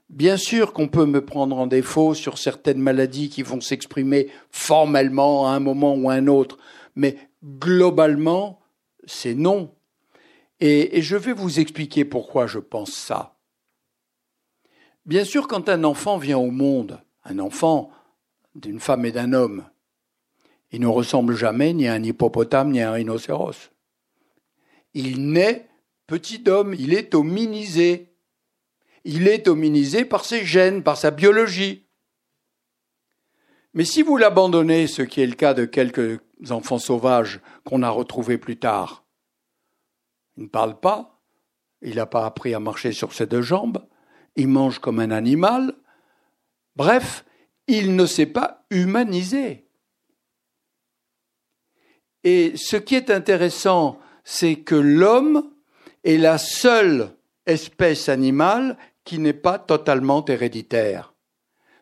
Bien sûr qu'on peut me prendre en défaut sur certaines maladies qui vont s'exprimer formellement à un moment ou à un autre, mais globalement, c'est non. Et, et, je vais vous expliquer pourquoi je pense ça. Bien sûr, quand un enfant vient au monde, un enfant d'une femme et d'un homme, il ne ressemble jamais ni à un hippopotame ni à un rhinocéros. Il naît petit homme, il est hominisé. Il est hominisé par ses gènes, par sa biologie. Mais si vous l'abandonnez, ce qui est le cas de quelques enfants sauvages qu'on a retrouvés plus tard, il ne parle pas, il n'a pas appris à marcher sur ses deux jambes, il mange comme un animal. Bref, il ne s'est pas humanisé. Et ce qui est intéressant, c'est que l'homme est la seule espèce animale qui n'est pas totalement héréditaire.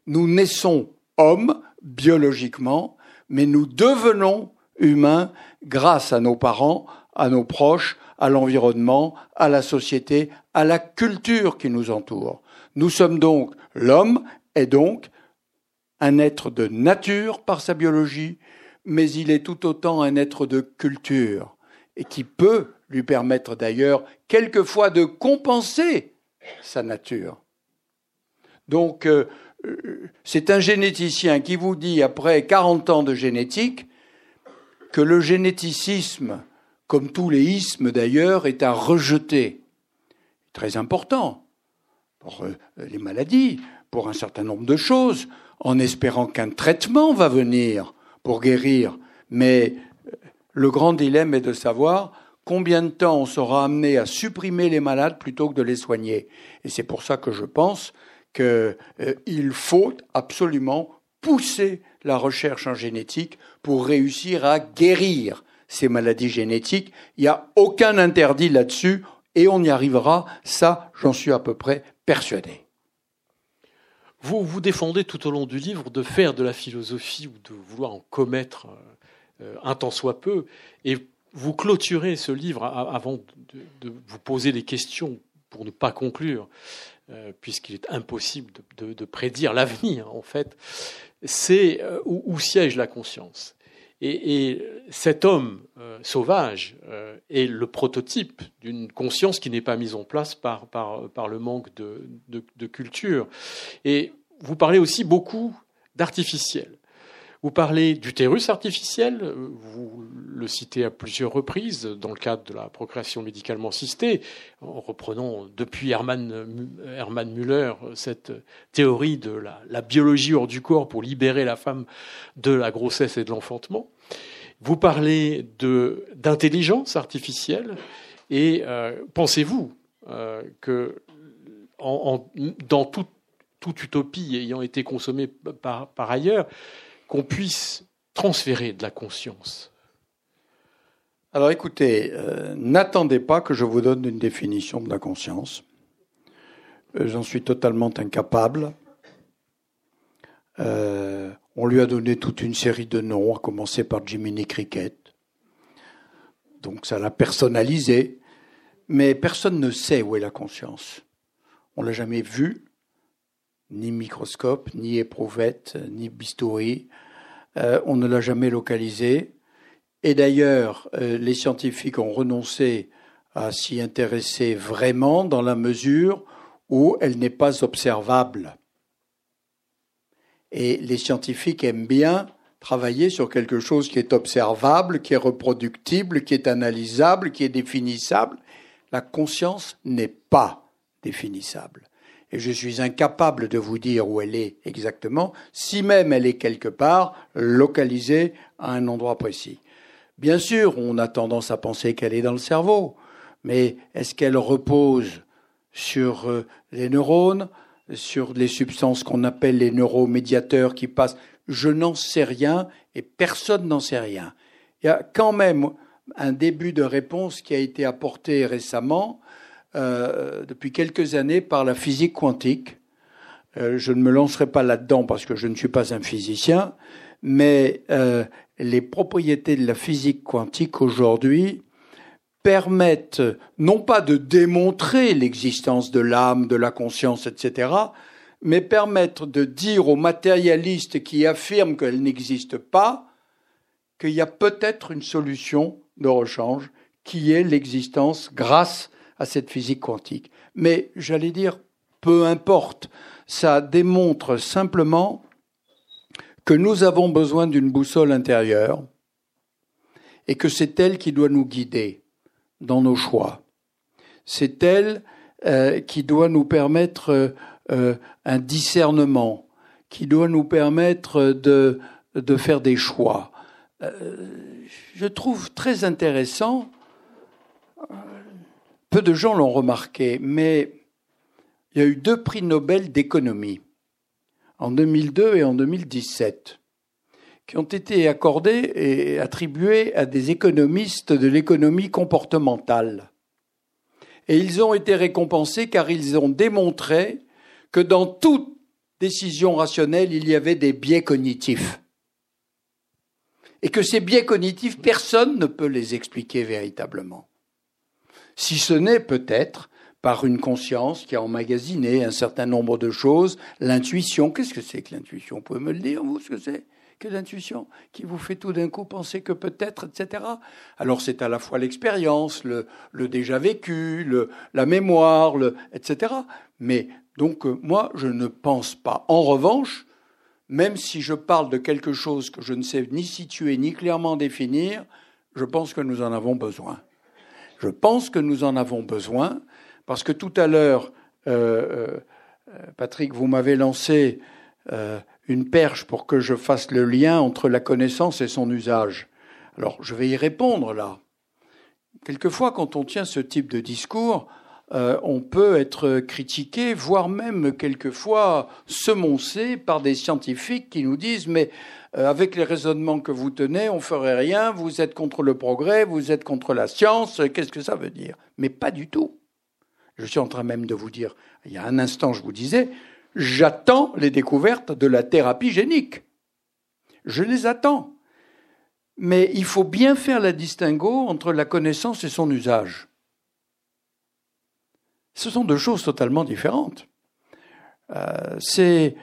Nous naissons hommes biologiquement, mais nous devenons humains grâce à nos parents, à nos proches, à l'environnement, à la société, à la culture qui nous entoure. Nous sommes donc, l'homme est donc un être de nature par sa biologie, mais il est tout autant un être de culture, et qui peut lui permettre d'ailleurs quelquefois de compenser sa nature. Donc, euh, c'est un généticien qui vous dit, après 40 ans de génétique, que le généticisme, comme tous les ismes d'ailleurs, est à rejeter. Très important pour euh, les maladies, pour un certain nombre de choses, en espérant qu'un traitement va venir pour guérir. Mais le grand dilemme est de savoir combien de temps on sera amené à supprimer les malades plutôt que de les soigner. Et c'est pour ça que je pense qu'il euh, faut absolument pousser la recherche en génétique pour réussir à guérir ces maladies génétiques. Il n'y a aucun interdit là-dessus et on y arrivera. Ça, j'en suis à peu près persuadé. Vous vous défendez tout au long du livre de faire de la philosophie ou de vouloir en commettre euh, un tant soit peu. Et vous clôturez ce livre avant de, vous poser des questions pour ne pas conclure, euh, puisqu'il est impossible de, prédire l'avenir, en fait, c'est euh, où, siège la conscience? Et, cet homme euh, sauvage est le prototype d'une conscience qui n'est pas mise en place par, le manque de culture. Et vous parlez aussi beaucoup d'artificiel. Vous parlez d'utérus artificiel, vous le citez à plusieurs reprises dans le cadre de la procréation médicalement assistée, en reprenant depuis Hermann, Hermann Müller cette théorie de la, biologie hors du corps pour libérer la femme de la grossesse et de l'enfantement. Vous parlez d'intelligence artificielle et euh, pensez-vous euh, que dans toute utopie ayant été consommée par, par ailleurs, qu'on puisse transférer de la conscience Alors écoutez, euh, n'attendez pas que je vous donne une définition de la conscience. Euh, j'en suis totalement incapable. Euh, on lui a donné toute une série de noms, à commencer par Jiminy Cricket. Donc ça l'a personnalisé. Mais personne ne sait où est la conscience. On l'a jamais vue, ni microscope, ni éprouvette, ni bistouri. Euh, on ne l'a jamais localisé. Et d'ailleurs, euh, les scientifiques ont renoncé à s'y intéresser vraiment dans la mesure où elle n'est pas observable. Et les scientifiques aiment bien travailler sur quelque chose qui est observable, qui est reproductible, qui est analysable, qui est définissable. La conscience n'est pas définissable. Et je suis incapable de vous dire où elle est exactement, si même elle est quelque part localisée à un endroit précis. Bien sûr, on a tendance à penser qu'elle est dans le cerveau, mais est-ce qu'elle repose sur euh, les neurones, sur les substances qu'on appelle les neuromédiateurs qui passent? Je n'en sais rien et personne n'en sait rien. Il y a quand même un début de réponse qui a été apporté récemment, euh, depuis quelques années, par la physique quantique. Euh, je ne me lancerai pas là-dedans parce que je ne suis pas un physicien, mais euh, les propriétés de la physique quantique aujourd'hui permettent non pas de démontrer l'existence de l'âme, de la conscience, etc., mais permettent de dire aux matérialistes qui affirment qu'elle n'existe pas qu'il y a peut-être une solution de rechange qui est l'existence grâce à cette physique quantique. Mais j'allais dire, peu importe, ça démontre simplement que nous avons besoin d'une boussole intérieure et que c'est elle qui doit nous guider dans nos choix. C'est elle euh, qui doit nous permettre euh, un discernement, qui doit nous permettre de, faire des choix. Euh, je trouve très intéressant, peu de gens l'ont remarqué, mais il y a eu deux prix Nobel d'économie en 2002 et en 2017, qui ont été accordés et attribués à des économistes de l'économie comportementale. Et ils ont été récompensés car ils ont démontré que dans toute décision rationnelle, il y avait des biais cognitifs. Et que ces biais cognitifs, personne ne peut les expliquer véritablement. Si ce n'est peut-être par une conscience qui a emmagasiné un certain nombre de choses. L'intuition, qu'est-ce que c'est que l'intuition? Vous pouvez me le dire, vous, ce que c'est? Que l'intuition? Qui vous fait tout d'un coup penser que peut-être, etc. Alors c'est à la fois l'expérience, le, déjà vécu, la mémoire, etc. Mais donc euh, moi, je ne pense pas. En revanche, même si je parle de quelque chose que je ne sais ni situer ni clairement définir, je pense que nous en avons besoin. Je pense que nous en avons besoin parce que tout à l'heure, euh, euh, Patrick, vous m'avez lancé euh, une perche pour que je fasse le lien entre la connaissance et son usage. Alors, je vais y répondre là. Quelquefois, quand on tient ce type de discours, on peut être critiqué, voire même quelquefois semoncé par des scientifiques qui nous disent mais avec les raisonnements que vous tenez, on ferait rien, vous êtes contre le progrès, vous êtes contre la science, qu'est-ce que ça veut dire? Mais pas du tout. Je suis en train même de vous dire, il y a un instant, je vous disais, j'attends les découvertes de la thérapie génique. Je les attends. Mais il faut bien faire la distinguo entre la connaissance et son usage. Ce sont deux choses totalement différentes. Euh, c'est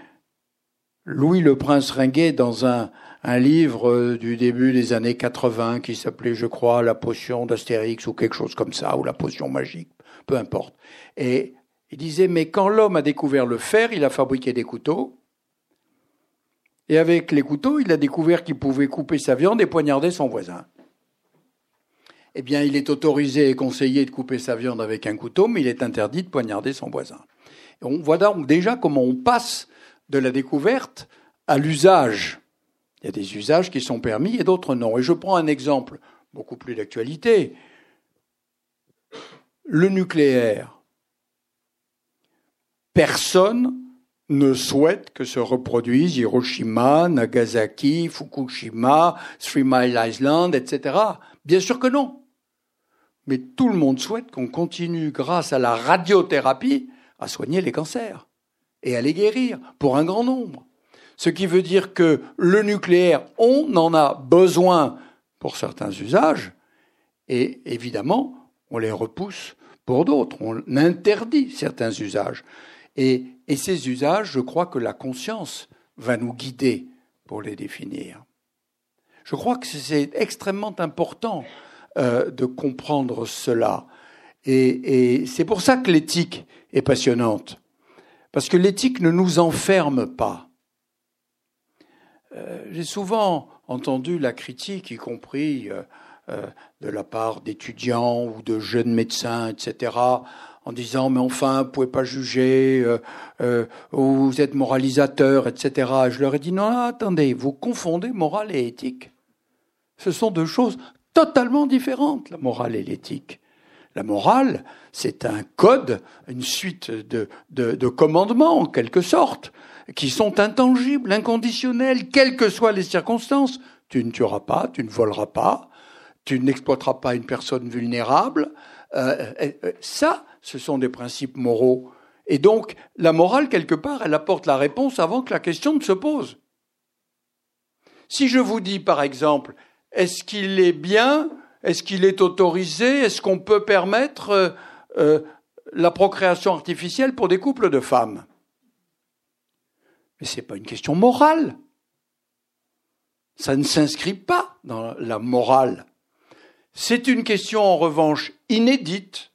Louis le Prince Ringuet dans un, un, livre du début des années 80 qui s'appelait, je crois, La potion d'Astérix ou quelque chose comme ça, ou La potion magique peu importe. Et il disait, mais quand l'homme a découvert le fer, il a fabriqué des couteaux. Et avec les couteaux, il a découvert qu'il pouvait couper sa viande et poignarder son voisin. Eh bien, il est autorisé et conseillé de couper sa viande avec un couteau, mais il est interdit de poignarder son voisin. on voit donc déjà comment on passe de la découverte à l'usage. Il y a des usages qui sont permis et d'autres non. Et je prends un exemple beaucoup plus d'actualité le nucléaire. Personne ne souhaite que se reproduisent Hiroshima, Nagasaki, Fukushima, Three Mile Island, etc. Bien sûr que non. Mais tout le monde souhaite qu'on continue, grâce à la radiothérapie, à soigner les cancers et à les guérir pour un grand nombre. Ce qui veut dire que le nucléaire, on en a besoin pour certains usages, et évidemment, on les repousse pour d'autres. On interdit certains usages. Et, ces usages, je crois que la conscience va nous guider pour les définir. Je crois que c'est extrêmement important euh, de comprendre cela. Et, et c'est pour ça que l'éthique est passionnante. Parce que l'éthique ne nous enferme pas. euh, j'ai souvent entendu la critique, y compris de la part d'étudiants ou de jeunes médecins, etc., en disant mais enfin, vous pouvez pas juger, vous êtes moralisateur, etc. Je leur ai dit non, attendez, vous confondez morale et éthique. Ce sont deux choses totalement différentes, la morale et l'éthique. La morale, c'est un code, une suite de, de, commandements, en quelque sorte, qui sont intangibles, inconditionnels, quelles que soient les circonstances. Tu ne tueras pas, tu ne voleras pas, tu n'exploiteras pas une personne vulnérable. Euh, ça, ce sont des principes moraux. Et donc, la morale, quelque part, elle apporte la réponse avant que la question ne se pose. Si je vous dis, par exemple, est-ce qu'il est bien Est-ce qu'il est autorisé? Est-ce qu'on peut permettre euh, euh, la procréation artificielle pour des couples de femmes? Mais ce n'est pas une question morale. Ça ne s'inscrit pas dans la morale. C'est une question en revanche inédite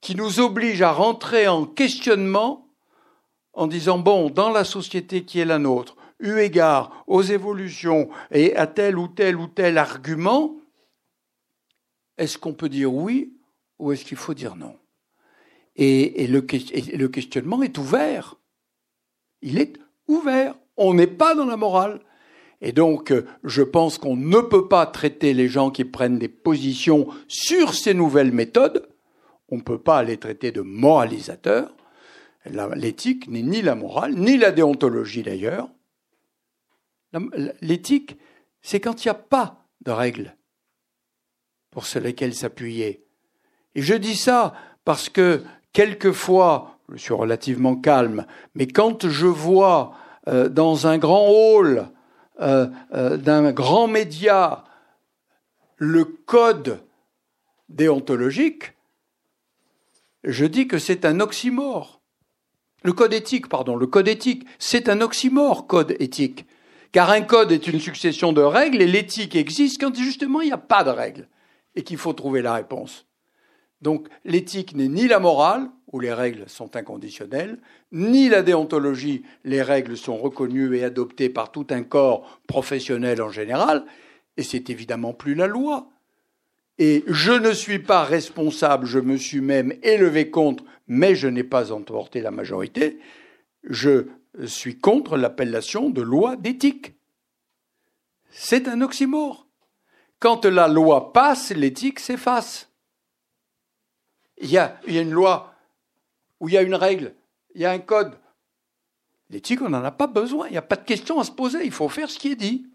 qui nous oblige à rentrer en questionnement en disant, bon, dans la société qui est la nôtre, eu égard aux évolutions et à tel ou tel ou tel argument, est-ce qu'on peut dire oui ou est-ce qu'il faut dire non? Et, le, le questionnement est ouvert. Il est ouvert. On n'est pas dans la morale. Et donc, je pense qu'on ne peut pas traiter les gens qui prennent des positions sur ces nouvelles méthodes. On ne peut pas les traiter de moralisateurs. L'éthique n'est ni la morale, ni la déontologie d'ailleurs. L'éthique, c'est quand il n'y a pas de règles pour sur lesquelles s'appuyer. Et je dis ça parce que quelquefois, je suis relativement calme, mais quand je vois euh, dans un grand hall euh, euh, d'un grand média le code déontologique, je dis que c'est un oxymore. Le code éthique, pardon, le code éthique, c'est un oxymore, code éthique. Car un code est une succession de règles et l'éthique existe quand justement il n'y a pas de règles et qu'il faut trouver la réponse. Donc l'éthique n'est ni la morale, où les règles sont inconditionnelles, ni la déontologie, les règles sont reconnues et adoptées par tout un corps professionnel en général, et c'est évidemment plus la loi. Et je ne suis pas responsable, je me suis même élevé contre, mais je n'ai pas emporté la majorité. Je suis contre l'appellation de loi d'éthique. C'est un oxymore. Quand la loi passe, l'éthique s'efface. Il y, a, une loi où il y a une règle, il y a un code. L'éthique, on n'en a pas besoin, il n'y a pas de question à se poser, il faut faire ce qui est dit.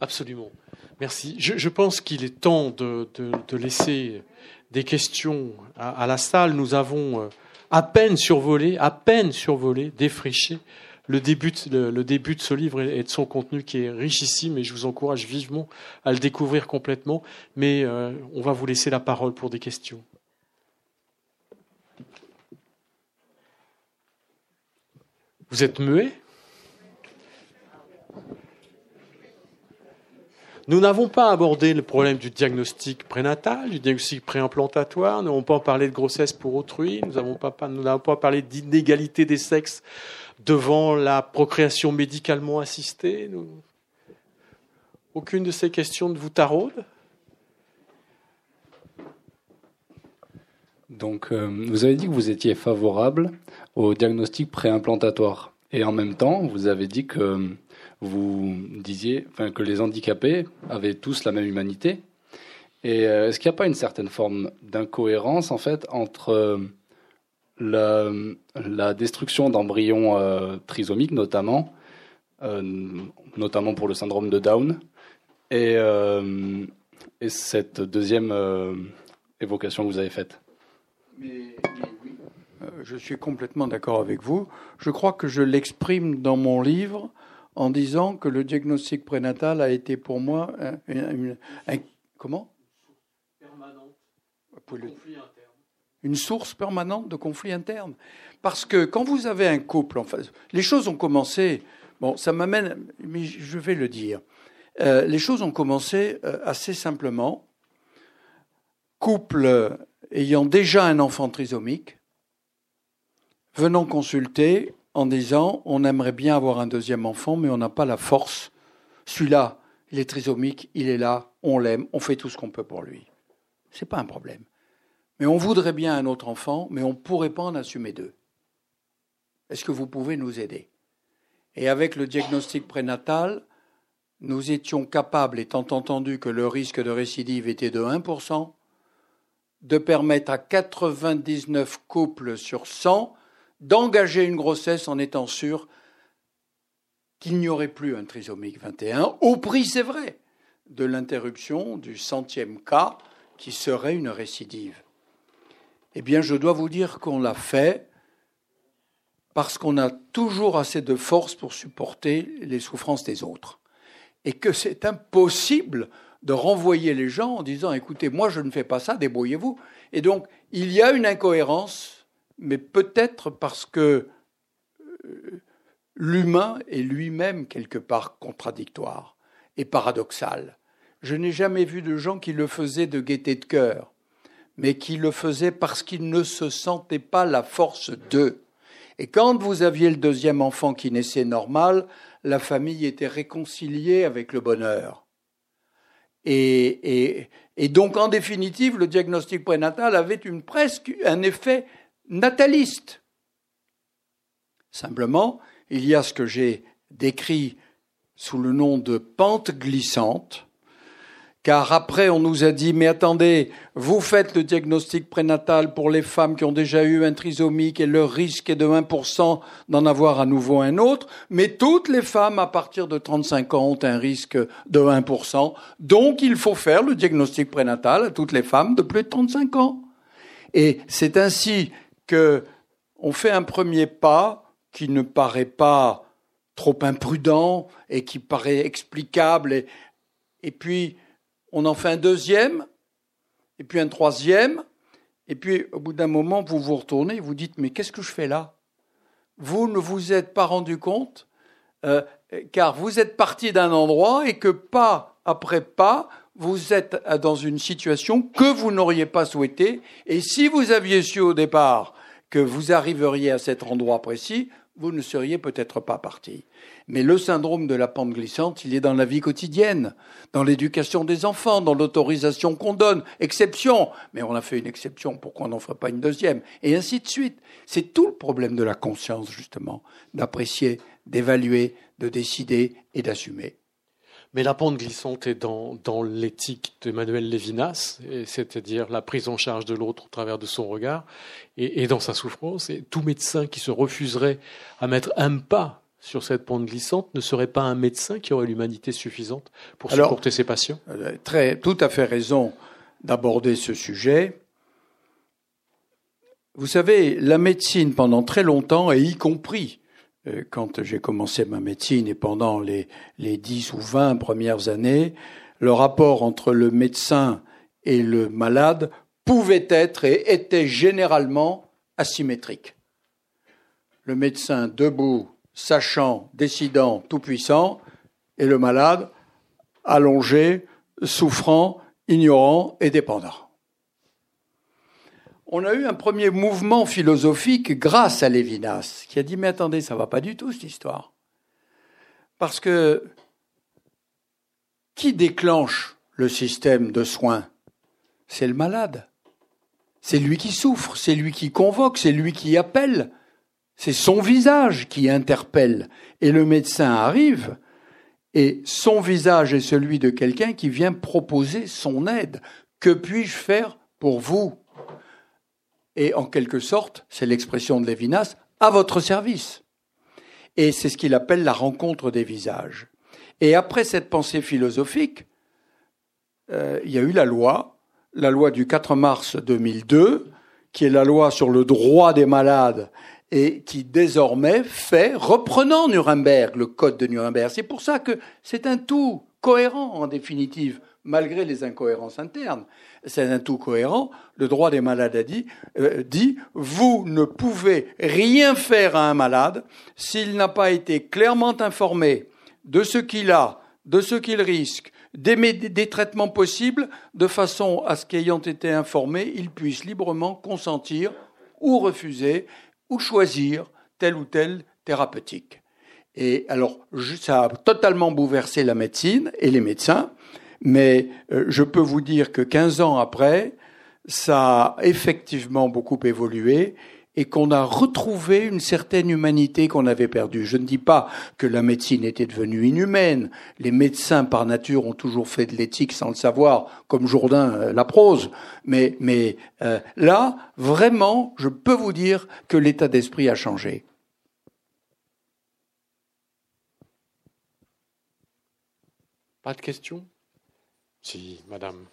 Absolument. Merci. Je, pense qu'il est temps de, laisser des questions à, la salle. Nous avons euh, à peine survolé, à peine survolé, défriché le début, le, début de ce livre et de son contenu qui est richissime et je vous encourage vivement à le découvrir complètement. Mais euh, on va vous laisser la parole pour des questions. Vous êtes muet Nous n'avons pas abordé le problème du diagnostic prénatal, du diagnostic préimplantatoire, nous n'avons pas parlé de grossesse pour autrui, nous n'avons pas, pas parlé d'inégalité des sexes devant la procréation médicalement assistée. Aucune de ces questions ne vous taraude? Donc, euh, vous avez dit que vous étiez favorable au diagnostic préimplantatoire. Et en même temps, vous avez dit que vous disiez que les handicapés avaient tous la même humanité. Et euh, est-ce qu'il n'y a pas une certaine forme d'incohérence en fait entre euh, la, la, destruction d'embryons euh, trisomiques notamment, notamment pour le syndrome de Down, et, et cette deuxième évocation que vous avez faite. Mais, oui. Je suis complètement d'accord avec vous. Je crois que je l'exprime dans mon livre en disant que le diagnostic prénatal a été pour moi une, comment Une source permanente de conflits internes. Parce que quand vous avez un couple, les choses ont commencé. Bon, ça m'amène, mais je vais le dire. Euh, les choses ont commencé euh, assez simplement. Couple ayant déjà un enfant trisomique, venant consulter en disant on aimerait bien avoir un deuxième enfant, mais on n'a pas la force. Celui-là, il est trisomique, il est là, on l'aime, on fait tout ce qu'on peut pour lui. Ce n'est pas un problème. Mais on voudrait bien un autre enfant, mais on ne pourrait pas en assumer deux. Est-ce que vous pouvez nous aider? Et avec le diagnostic prénatal, nous étions capables, étant entendu que le risque de récidive était de 1%, de permettre à 99 couples sur 100 d'engager une grossesse en étant sûr qu'il n'y aurait plus un trisomique 21, au prix, c'est vrai, de l'interruption du centième cas qui serait une récidive. Eh bien, je dois vous dire qu'on l'a fait parce qu'on a toujours assez de force pour supporter les souffrances des autres. Et que c'est impossible de renvoyer les gens en disant écoutez, moi je ne fais pas ça, débrouillez-vous. Et donc, il y a une incohérence, mais peut-être parce que euh, l'humain est lui-même quelque part contradictoire et paradoxal. Je n'ai jamais vu de gens qui le faisaient de gaieté de cœur, mais qui le faisaient parce qu'ils ne se sentaient pas la force d'eux. Et quand vous aviez le deuxième enfant qui naissait normal, la famille était réconciliée avec le bonheur. Et, donc, en définitive, le diagnostic prénatal avait une, presque un effet nataliste. Simplement, il y a ce que j'ai décrit sous le nom de pente glissante, car après, on nous a dit, mais attendez, vous faites le diagnostic prénatal pour les femmes qui ont déjà eu un trisomique et leur risque est de 1% d'en avoir à nouveau un autre, mais toutes les femmes à partir de 35 ans ont un risque de 1%, donc il faut faire le diagnostic prénatal à toutes les femmes de plus de 35 ans. Et c'est ainsi que on fait un premier pas qui ne paraît pas trop imprudent et qui paraît explicable et, et puis on en fait un deuxième, et puis un troisième, et puis au bout d'un moment, vous vous retournez, vous dites, mais qu'est-ce que je fais là? Vous ne vous êtes pas rendu compte, euh, car vous êtes parti d'un endroit et que pas après pas, vous êtes dans une situation que vous n'auriez pas souhaité, et si vous aviez su au départ que vous arriveriez à cet endroit précis, vous ne seriez peut-être pas parti. Mais le syndrome de la pente glissante, il est dans la vie quotidienne, dans l'éducation des enfants, dans l'autorisation qu'on donne, exception. Mais on a fait une exception, pourquoi on n'en ferait pas une deuxième? Et ainsi de suite. C'est tout le problème de la conscience, justement, d'apprécier, d'évaluer, de décider et d'assumer. Mais la pente glissante est dans, dans l'éthique d'Emmanuel Lévinas, c'est-à-dire la prise en charge de l'autre au travers de son regard, et, et, dans sa souffrance. Et tout médecin qui se refuserait à mettre un pas sur cette pente glissante ne serait pas un médecin qui aurait l'humanité suffisante pour supporter ses patients euh, très, Tout à fait raison d'aborder ce sujet. Vous savez, la médecine pendant très longtemps, et y compris quand j'ai commencé ma médecine et pendant les, les 10 ou 20 premières années, le rapport entre le médecin et le malade pouvait être et était généralement asymétrique. Le médecin debout, sachant, décidant, tout-puissant, et le malade allongé, souffrant, ignorant et dépendant on a eu un premier mouvement philosophique grâce à Lévinas, qui a dit Mais attendez, ça va pas du tout cette histoire. Parce que qui déclenche le système de soins? C'est le malade. C'est lui qui souffre, c'est lui qui convoque, c'est lui qui appelle. C'est son visage qui interpelle. Et le médecin arrive, et son visage est celui de quelqu'un qui vient proposer son aide. Que puis-je faire pour vous? Et en quelque sorte, c'est l'expression de Lévinas, à votre service. Et c'est ce qu'il appelle la rencontre des visages. Et après cette pensée philosophique, euh, il y a eu la loi, la loi du 4 mars 2002, qui est la loi sur le droit des malades et qui désormais fait, reprenant Nuremberg, le code de Nuremberg. C'est pour ça que c'est un tout cohérent en définitive malgré les incohérences internes. C'est un tout cohérent. Le droit des malades a dit, euh, dit, vous ne pouvez rien faire à un malade s'il n'a pas été clairement informé de ce qu'il a, de ce qu'il risque, des, des, traitements possibles, de façon à ce qu'ayant été informé, il puisse librement consentir ou refuser ou choisir tel ou tel thérapeutique. Et alors, ça a totalement bouleversé la médecine et les médecins, mais euh, je peux vous dire que 15 ans après, ça a effectivement beaucoup évolué et qu'on a retrouvé une certaine humanité qu'on avait perdue. Je ne dis pas que la médecine était devenue inhumaine. Les médecins, par nature, ont toujours fait de l'éthique sans le savoir, comme Jourdain euh, la prose. Mais, mais euh, là, vraiment, je peux vous dire que l'état d'esprit a changé. Pas de questions? Si, madame.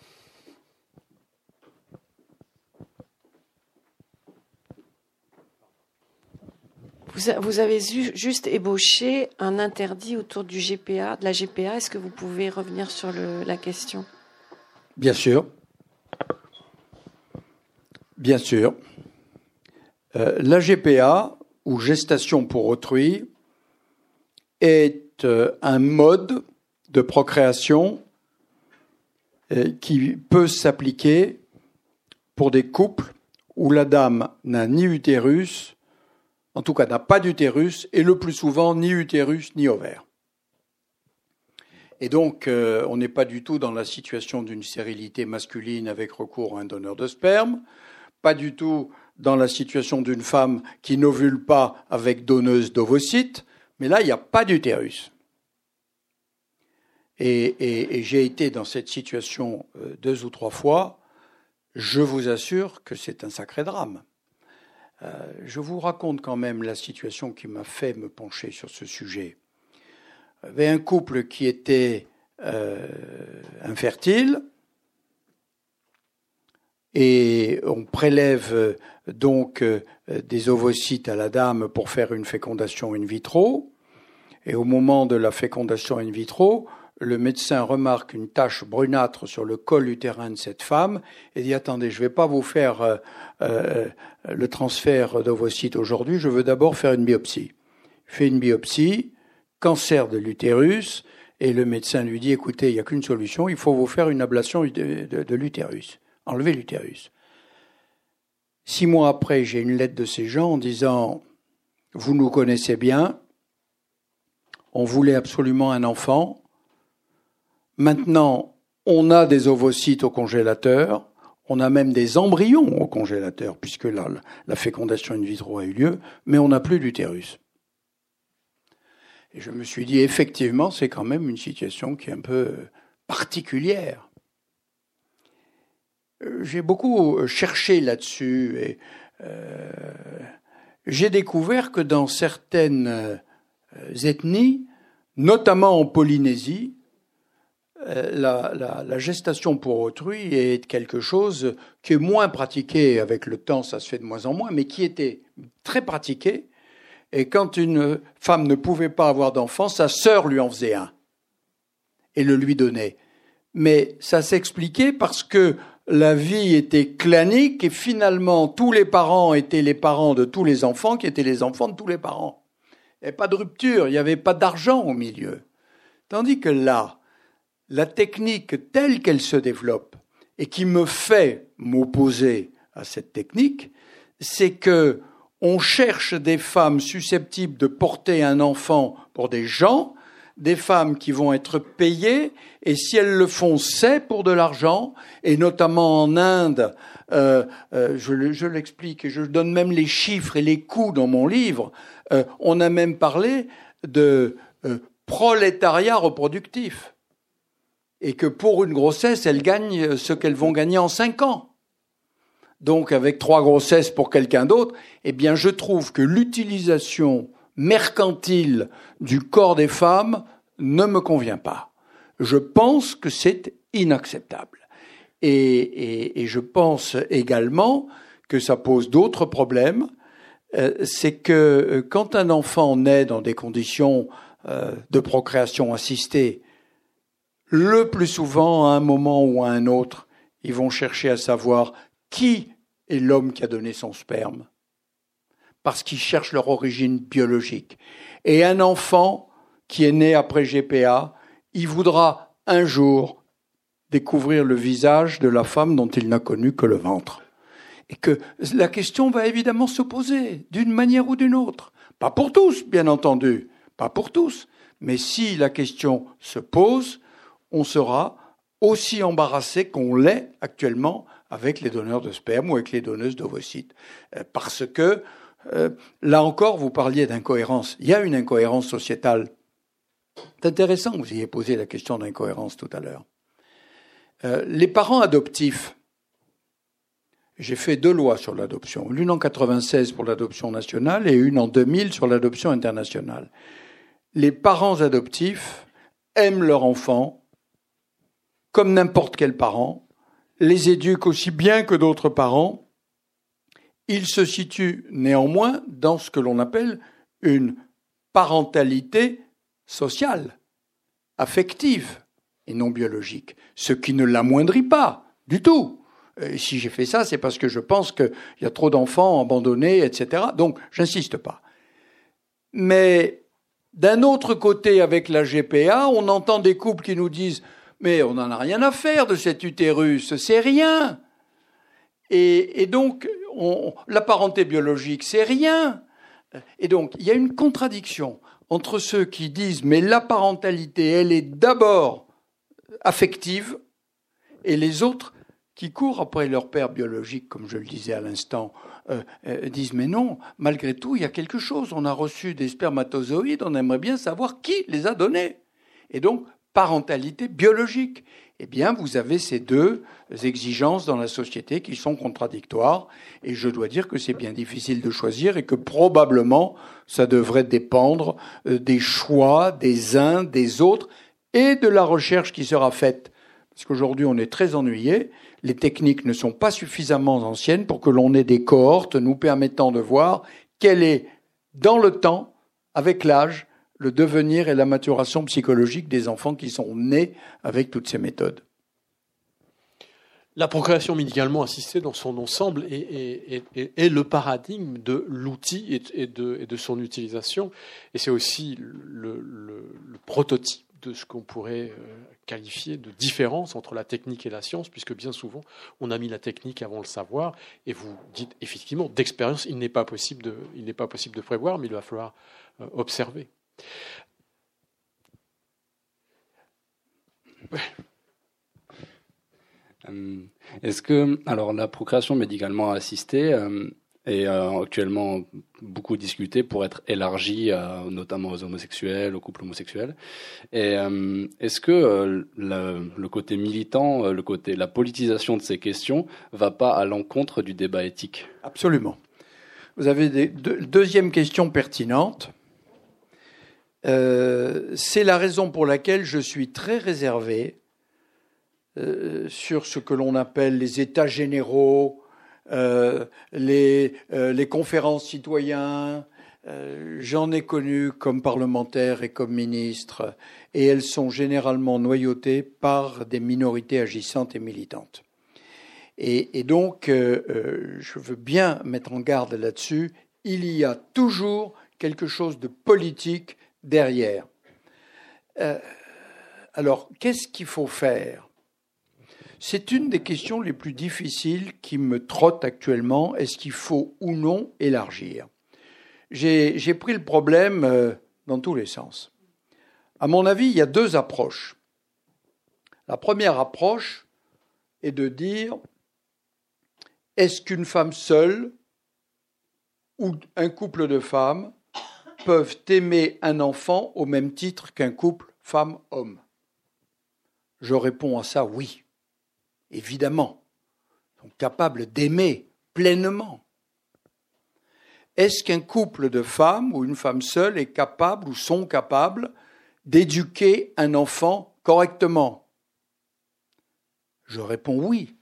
Vous, avez juste ébauché un interdit autour du GPA, de la GPA. Est-ce que vous pouvez revenir sur la question? Bien sûr. Bien sûr. Euh, la GPA, ou gestation pour autrui, est euh, un mode de procréation euh, qui peut s'appliquer pour des couples où la dame n'a ni utérus en tout cas n'a pas d'utérus, et le plus souvent ni utérus ni ovaire. Et donc, euh, on n'est pas du tout dans la situation d'une stérilité masculine avec recours à un donneur de sperme, pas du tout dans la situation d'une femme qui n'ovule pas avec donneuse d'ovocytes, mais là, il n'y a pas d'utérus. Et, j'ai été dans cette situation euh, deux ou trois fois. Je vous assure que c'est un sacré drame. Euh, je vous raconte quand même la situation qui m'a fait me pencher sur ce sujet. Il y avait un couple qui était euh, infertile et on prélève donc des ovocytes à la dame pour faire une fécondation in vitro. Et au moment de la fécondation in vitro, le médecin remarque une tache brunâtre sur le col utérin de cette femme et dit attendez, je ne vais pas vous faire euh, euh, le transfert d'ovocytes aujourd'hui, je veux d'abord faire une biopsie. Fait une biopsie, cancer de l'utérus, et le médecin lui dit écoutez, il n'y a qu'une solution, il faut vous faire une ablation de, l'utérus, enlever l'utérus. Six mois après, j'ai une lettre de ces gens en disant vous nous connaissez bien, on voulait absolument un enfant, Maintenant, on a des ovocytes au congélateur, on a même des embryons au congélateur, puisque là, la fécondation in vitro a eu lieu, mais on n'a plus d'utérus. Et je me suis dit, effectivement, c'est quand même une situation qui est un peu particulière. Euh, j'ai beaucoup cherché là-dessus et euh, j'ai découvert que dans certaines euh, ethnies, notamment en Polynésie, euh, la, gestation pour autrui est quelque chose qui est moins pratiqué avec le temps, ça se fait de moins en moins, mais qui était très pratiqué. Et quand une femme ne pouvait pas avoir d'enfant, sa sœur lui en faisait un et le lui donnait. Mais ça s'expliquait parce que la vie était clanique et finalement tous les parents étaient les parents de tous les enfants qui étaient les enfants de tous les parents. Avait pas de rupture, il n'y avait pas d'argent au milieu. Tandis que là, la technique telle qu'elle se développe et qui me fait m'opposer à cette technique, c'est que on cherche des femmes susceptibles de porter un enfant pour des gens, des femmes qui vont être payées, et si elles le font, c'est pour de l'argent, et notamment en Inde, euh, euh, je, l'explique, et je donne même les chiffres et les coûts dans mon livre, euh, on a même parlé de prolétariat reproductif et que pour une grossesse, elles gagnent ce qu'elles vont gagner en cinq ans. Donc avec trois grossesses pour quelqu'un d'autre, eh bien je trouve que l'utilisation mercantile du corps des femmes ne me convient pas. Je pense que c'est inacceptable. Et, et, je pense également que ça pose d'autres problèmes. Euh, c'est que euh, quand un enfant naît dans des conditions euh, de procréation assistée, le plus souvent, à un moment ou à un autre, ils vont chercher à savoir qui est l'homme qui a donné son sperme, parce qu'ils cherchent leur origine biologique. Et un enfant qui est né après GPA, il voudra un jour découvrir le visage de la femme dont il n'a connu que le ventre. Et que la question va évidemment se poser d'une manière ou d'une autre. Pas pour tous, bien entendu, pas pour tous. Mais si la question se pose, on sera aussi embarrassé qu'on l'est actuellement avec les donneurs de sperme ou avec les donneuses d'ovocytes. Euh, parce que, euh, là encore, vous parliez d'incohérence. Il y a une incohérence sociétale. C'est intéressant que vous ayez posé la question d'incohérence tout à l'heure. Euh, les parents adoptifs, j'ai fait deux lois sur l'adoption, l'une en 96 pour l'adoption nationale et une en 2000 sur l'adoption internationale. Les parents adoptifs aiment leur enfant comme n'importe quel parent, les éduquent aussi bien que d'autres parents. Ils se situent néanmoins dans ce que l'on appelle une parentalité sociale, affective et non biologique, ce qui ne l'amoindrit pas du tout. si j'ai fait ça, c'est parce que je pense qu'il y a trop d'enfants abandonnés, etc. Donc, j'insiste pas. Mais d'un autre côté, avec la GPA, on entend des couples qui nous disent Mais on n'en a rien à faire de cet utérus, c'est rien. Et, donc, la parenté biologique, c'est rien. Et donc, il y a une contradiction entre ceux qui disent Mais la parentalité, elle est d'abord affective, et les autres qui courent après leur père biologique, comme je le disais à l'instant, euh, euh, disent mais non, malgré tout, il y a quelque chose. On a reçu des spermatozoïdes, on aimerait bien savoir qui les a donnés. Et donc, parentalité biologique. Eh bien, vous avez ces deux exigences dans la société qui sont contradictoires. Et je dois dire que c'est bien difficile de choisir et que probablement ça devrait dépendre euh, des choix des uns, des autres et de la recherche qui sera faite. Parce qu'aujourd'hui, on est très ennuyé. Les techniques ne sont pas suffisamment anciennes pour que l'on ait des cohortes nous permettant de voir quel est, dans le temps, avec l'âge, le devenir et la maturation psychologique des enfants qui sont nés avec toutes ces méthodes. La procréation médicalement assistée dans son ensemble est, le paradigme de l'outil et, de, son utilisation. Et c'est aussi le prototype de ce qu'on pourrait euh, qualifier de différence entre la technique et la science, puisque bien souvent, on a mis la technique avant le savoir, et vous dites effectivement, d'expérience, il n'est pas possible de, prévoir, mais il va falloir euh, observer. Euh, est-ce que, alors, la procréation médicalement assistée, et euh, actuellement beaucoup discuté pour être élargi notamment aux homosexuels, aux couples homosexuels. Euh, est-ce que euh, le, côté militant, le côté la politisation de ces questions, va pas à l'encontre du débat éthique? Absolument. Vous avez deuxième question pertinente. C'est la raison pour laquelle je suis très réservé sur ce que l'on appelle les états généraux euh, les, euh, conférences citoyens. Euh, j'en ai connu comme parlementaire et comme ministre, et elles sont généralement noyautées par des minorités agissantes et militantes. Et donc, je veux bien mettre en garde là-dessus, il y a toujours quelque chose de politique derrière. alors, qu'est-ce qu'il faut faire? C'est une des questions les plus difficiles qui me trottent actuellement. Est-ce qu'il faut ou non élargir? J'ai pris le problème euh, dans tous les sens. À mon avis, il y a deux approches. La première approche est de dire est-ce qu'une femme seule ou un couple de femmes peuvent aimer un enfant au même titre qu'un couple femme-homme Je réponds à ça oui évidemment, sont capables d'aimer pleinement. Est-ce qu'un couple de femmes ou une femme seule est capable ou sont capables d'éduquer un enfant correctement? Je réponds oui.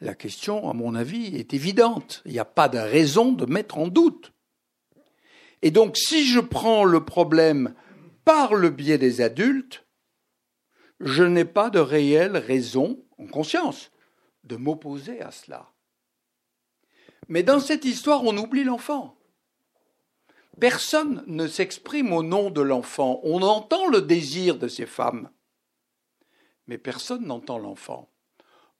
La question, à mon avis, est évidente. Il n'y a pas de raison de mettre en doute. Et donc, si je prends le problème par le biais des adultes, je n'ai pas de réelle raison conscience de m'opposer à cela. Mais dans cette histoire, on oublie l'enfant. Personne ne s'exprime au nom de l'enfant. On entend le désir de ces femmes, mais personne n'entend l'enfant.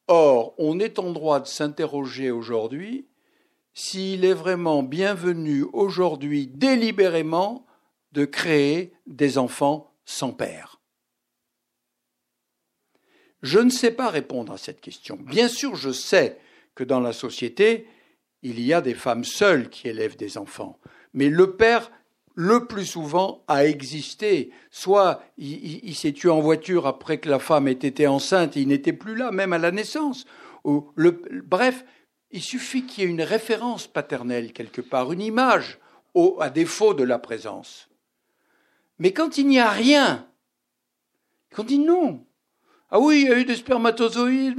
Or, on est en droit de s'interroger aujourd'hui s'il est vraiment bienvenu aujourd'hui délibérément de créer des enfants sans père Je ne sais pas répondre à cette question. Bien sûr, je sais que dans la société, il y a des femmes seules qui élèvent des enfants, mais le père le plus souvent a existé. Soit il, s'est tué en voiture après que la femme ait été enceinte et il n'était plus là, même à la naissance. bref, il suffit qu'il y ait une référence paternelle quelque part, une image, à défaut de la présence. Mais quand il n'y a rien, quand il dit non, ah oui, il y a eu des spermatozoïdes,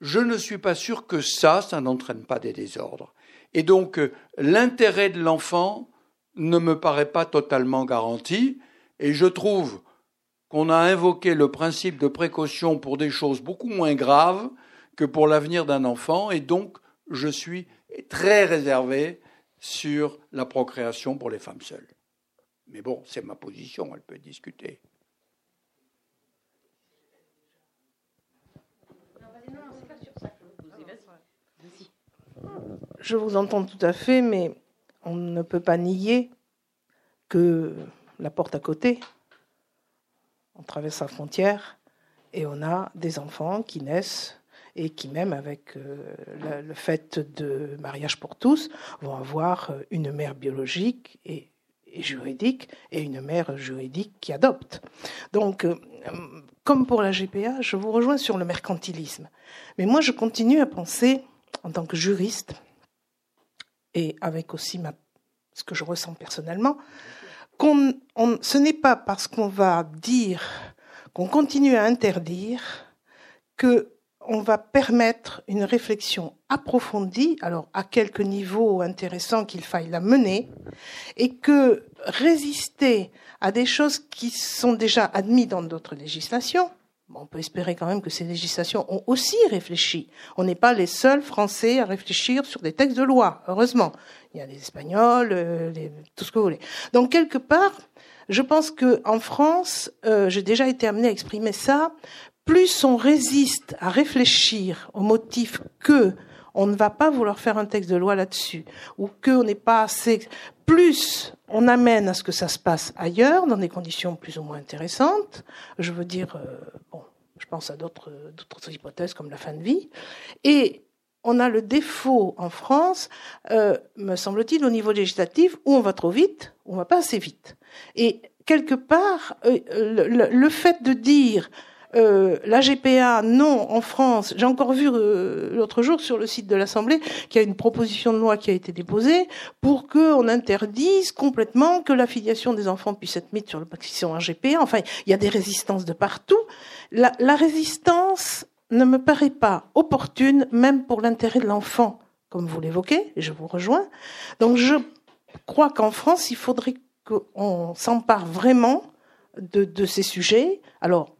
je ne suis pas sûr que ça, ça n'entraîne pas des désordres. Et donc, euh, l'intérêt de l'enfant ne me paraît pas totalement garanti, et je trouve qu'on a invoqué le principe de précaution pour des choses beaucoup moins graves que pour l'avenir d'un enfant, et donc je suis très réservé sur la procréation pour les femmes seules. Mais bon, c'est ma position, elle peut discuter. Je vous entends tout à fait, mais on ne peut pas nier que la porte à côté, on traverse la frontière et on a des enfants qui naissent et qui même avec euh, le, fait de mariage pour tous vont avoir une mère biologique et, juridique et une mère juridique qui adopte. Donc, euh, comme pour la GPA, je vous rejoins sur le mercantilisme. Mais moi, je continue à penser, en tant que juriste, et avec aussi ce que je ressens personnellement, qu'on, ce n'est pas parce qu'on va dire, qu'on continue à interdire, que on va permettre une réflexion approfondie, alors à quelques niveaux intéressants qu'il faille la mener, et que résister à des choses qui sont déjà admises dans d'autres législations, on peut espérer quand même que ces législations ont aussi réfléchi. On n'est pas les seuls Français à réfléchir sur des textes de loi, heureusement. Il y a les Espagnols, euh, tout ce que vous voulez. Donc quelque part, je pense que en France, euh, j'ai déjà été amené à exprimer ça. Plus on résiste à réfléchir au motif que on ne va pas vouloir faire un texte de loi là-dessus, ou qu'on n'est pas assez. Plus on amène à ce que ça se passe ailleurs, dans des conditions plus ou moins intéressantes. Je veux dire, euh, bon, je pense à d'autres hypothèses comme la fin de vie. Et on a le défaut en France, euh, me semble-t-il, au niveau législatif, où on va trop vite, ou on va pas assez vite. Et quelque part, euh, le, fait de dire euh, la GPA, non, en France. J'ai encore vu euh, l'autre jour sur le site de l'Assemblée qu'il y a une proposition de loi qui a été déposée pour qu'on interdise complètement que l'affiliation des enfants puisse être mise sur le sont en GPA. Enfin, il y a des résistances de partout. La, résistance ne me paraît pas opportune, même pour l'intérêt de l'enfant, comme vous l'évoquez, et je vous rejoins. Donc je crois qu'en France, il faudrait qu'on s'empare vraiment de, de ces sujets. Alors,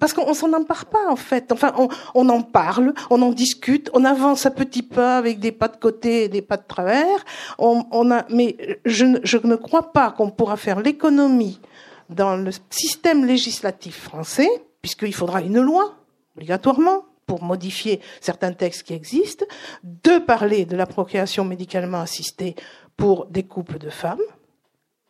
parce qu'on s'en empare pas en fait. Enfin, on, en parle, on en discute, on avance un petit pas avec des pas de côté et des pas de travers. Mais je ne crois pas qu'on pourra faire l'économie dans le système législatif français, puisqu'il faudra une loi obligatoirement pour modifier certains textes qui existent, de parler de la procréation médicalement assistée pour des couples de femmes,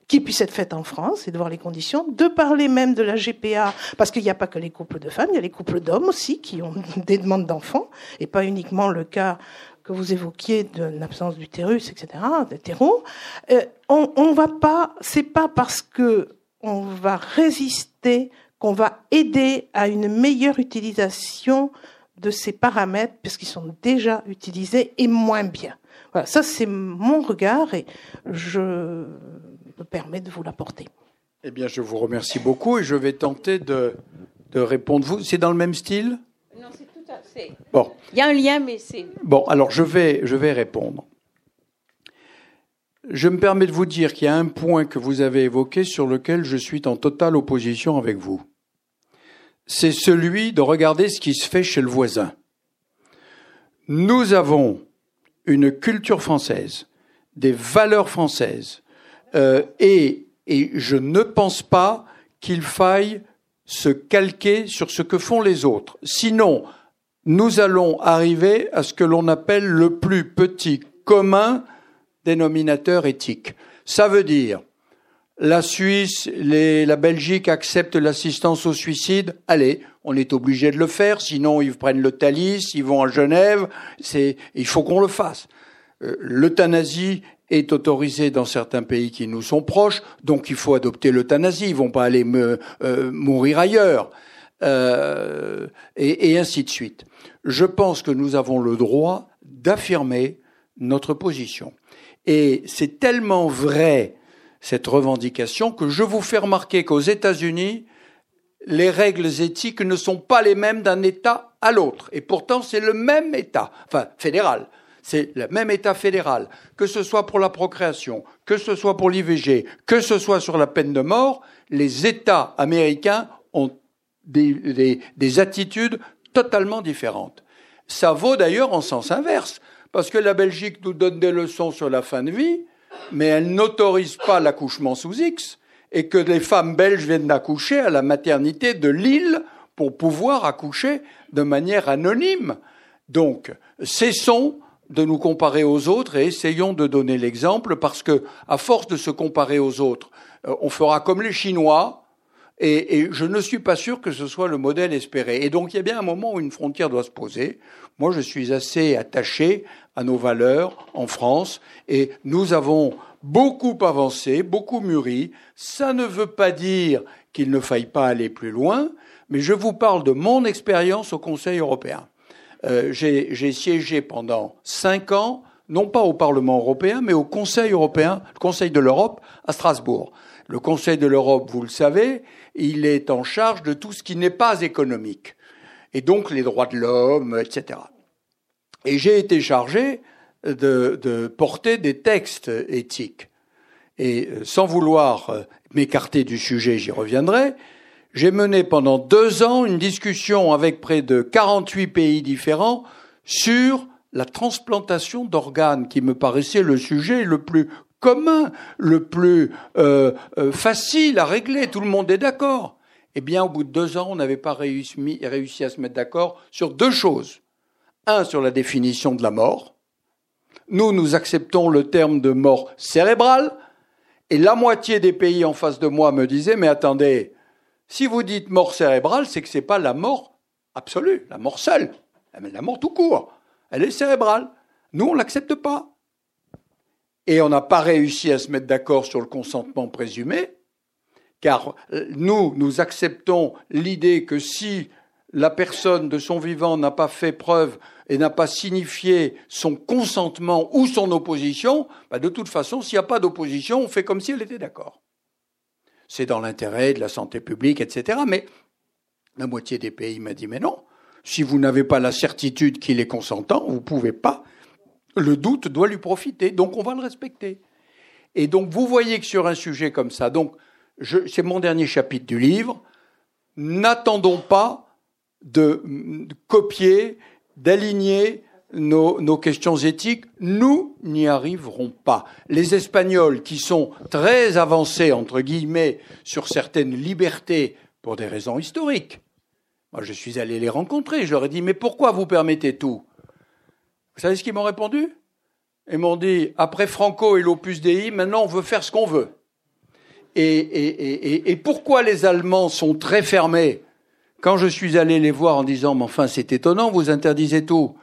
qui puisse être faite en France et de voir les conditions, de parler même de la GPA, parce qu'il n'y a pas que les couples de femmes, il y a les couples d'hommes aussi qui ont des demandes d'enfants, et pas uniquement le cas que vous évoquiez de l'absence d'utérus, etc., d'hétéro. Euh, on, on va pas, c'est pas parce que on va résister qu'on va aider à une meilleure utilisation de ces paramètres, puisqu'ils sont déjà utilisés et moins bien. Voilà, ça c'est mon regard et je me permet de vous l'apporter. Eh bien, je vous remercie beaucoup et je vais tenter de, de répondre. Vous, c'est dans le même style? Non, c'est tout à fait. Bon. Il y a un lien, mais c'est. Bon, alors je vais, je vais répondre. Je me permets de vous dire qu'il y a un point que vous avez évoqué sur lequel je suis en totale opposition avec vous. C'est celui de regarder ce qui se fait chez le voisin. Nous avons une culture française, des valeurs françaises, euh, et, je ne pense pas qu'il faille se calquer sur ce que font les autres. Sinon, nous allons arriver à ce que l'on appelle le plus petit commun dénominateur éthique. Ça veut dire la Suisse, la Belgique acceptent l'assistance au suicide. Allez, on est obligé de le faire, sinon ils prennent le Thalys, ils vont à Genève. Il faut qu'on le fasse. Euh, l'euthanasie est autorisée dans certains pays qui nous sont proches, donc il faut adopter l'euthanasie. Ils vont pas aller euh, mourir ailleurs, euh, et, et ainsi de suite. Je pense que nous avons le droit d'affirmer notre position. Et c'est tellement vrai cette revendication que je vous fais remarquer qu'aux États-Unis, les règles éthiques ne sont pas les mêmes d'un État à l'autre. Et pourtant, c'est le même État, enfin fédéral. C'est le même État fédéral, que ce soit pour la procréation, que ce soit pour l'IVG, que ce soit sur la peine de mort, les États américains ont des, des, des attitudes totalement différentes. Ça vaut d'ailleurs en sens inverse, parce que la Belgique nous donne des leçons sur la fin de vie, mais elle n'autorise pas l'accouchement sous X et que les femmes belges viennent d'accoucher à la maternité de Lille pour pouvoir accoucher de manière anonyme. Donc, cessons de nous comparer aux autres et essayons de donner l'exemple parce que, à force de se comparer aux autres, euh, on fera comme les Chinois, et, et, je ne suis pas sûr que ce soit le modèle espéré. Et donc il y a bien un moment où une frontière doit se poser. Moi, je suis assez attaché à nos valeurs en France, et nous avons beaucoup avancé, beaucoup mûri. Ça ne veut pas dire qu'il ne faille pas aller plus loin, mais je vous parle de mon expérience au Conseil européen. Euh, J'ai siégé pendant cinq ans, non pas au Parlement européen, mais au Conseil européen, le Conseil de l'Europe à Strasbourg. Le Conseil de l'Europe, vous le savez, il est en charge de tout ce qui n'est pas économique, et donc les droits de l'homme, etc. Et j'ai été chargé de, porter des textes éthiques. Et euh, sans vouloir euh, m'écarter du sujet, j'y reviendrai, j'ai mené pendant deux ans une discussion avec près de 48 pays différents sur la transplantation d'organes, qui me paraissait le sujet le plus commun, le plus euh, euh, facile à régler. Tout le monde est d'accord. Eh bien, au bout de deux ans, on n'avait pas réussi, réussi à se mettre d'accord sur deux choses. Un, sur la définition de la mort. Nous, nous acceptons le terme de mort cérébrale. Et la moitié des pays en face de moi me disaient, mais attendez, si vous dites mort cérébrale, c'est que c'est pas la mort absolue, la mort seule, la mort tout court. Elle est cérébrale. Nous, on l'accepte pas et on n'a pas réussi à se mettre d'accord sur le consentement présumé, car euh, nous, nous acceptons l'idée que si la personne de son vivant n'a pas fait preuve et n'a pas signifié son consentement ou son opposition, bah de toute façon, s'il n'y a pas d'opposition, on fait comme si elle était d'accord. C'est dans l'intérêt de la santé publique, etc. Mais la moitié des pays m'a dit, mais non, si vous n'avez pas la certitude qu'il est consentant, vous ne pouvez pas le doute doit lui profiter, donc on va le respecter. Et donc vous voyez que sur un sujet comme ça, donc c'est mon dernier chapitre du livre, n'attendons pas de, copier, d'aligner nos, questions éthiques, nous n'y arriverons pas. Les Espagnols, qui sont très avancés, entre guillemets, sur certaines libertés pour des raisons historiques, moi je suis allé les rencontrer, je leur ai dit, mais pourquoi vous permettez tout? Vous savez ce qu'ils m'ont répondu? Ils m'ont dit, après Franco et l'Opus Dei, maintenant on veut faire ce qu'on veut. Et, et, et, et, pourquoi les Allemands sont très fermés? Quand je suis allé les voir en disant, mais enfin c'est étonnant, vous interdisez tout.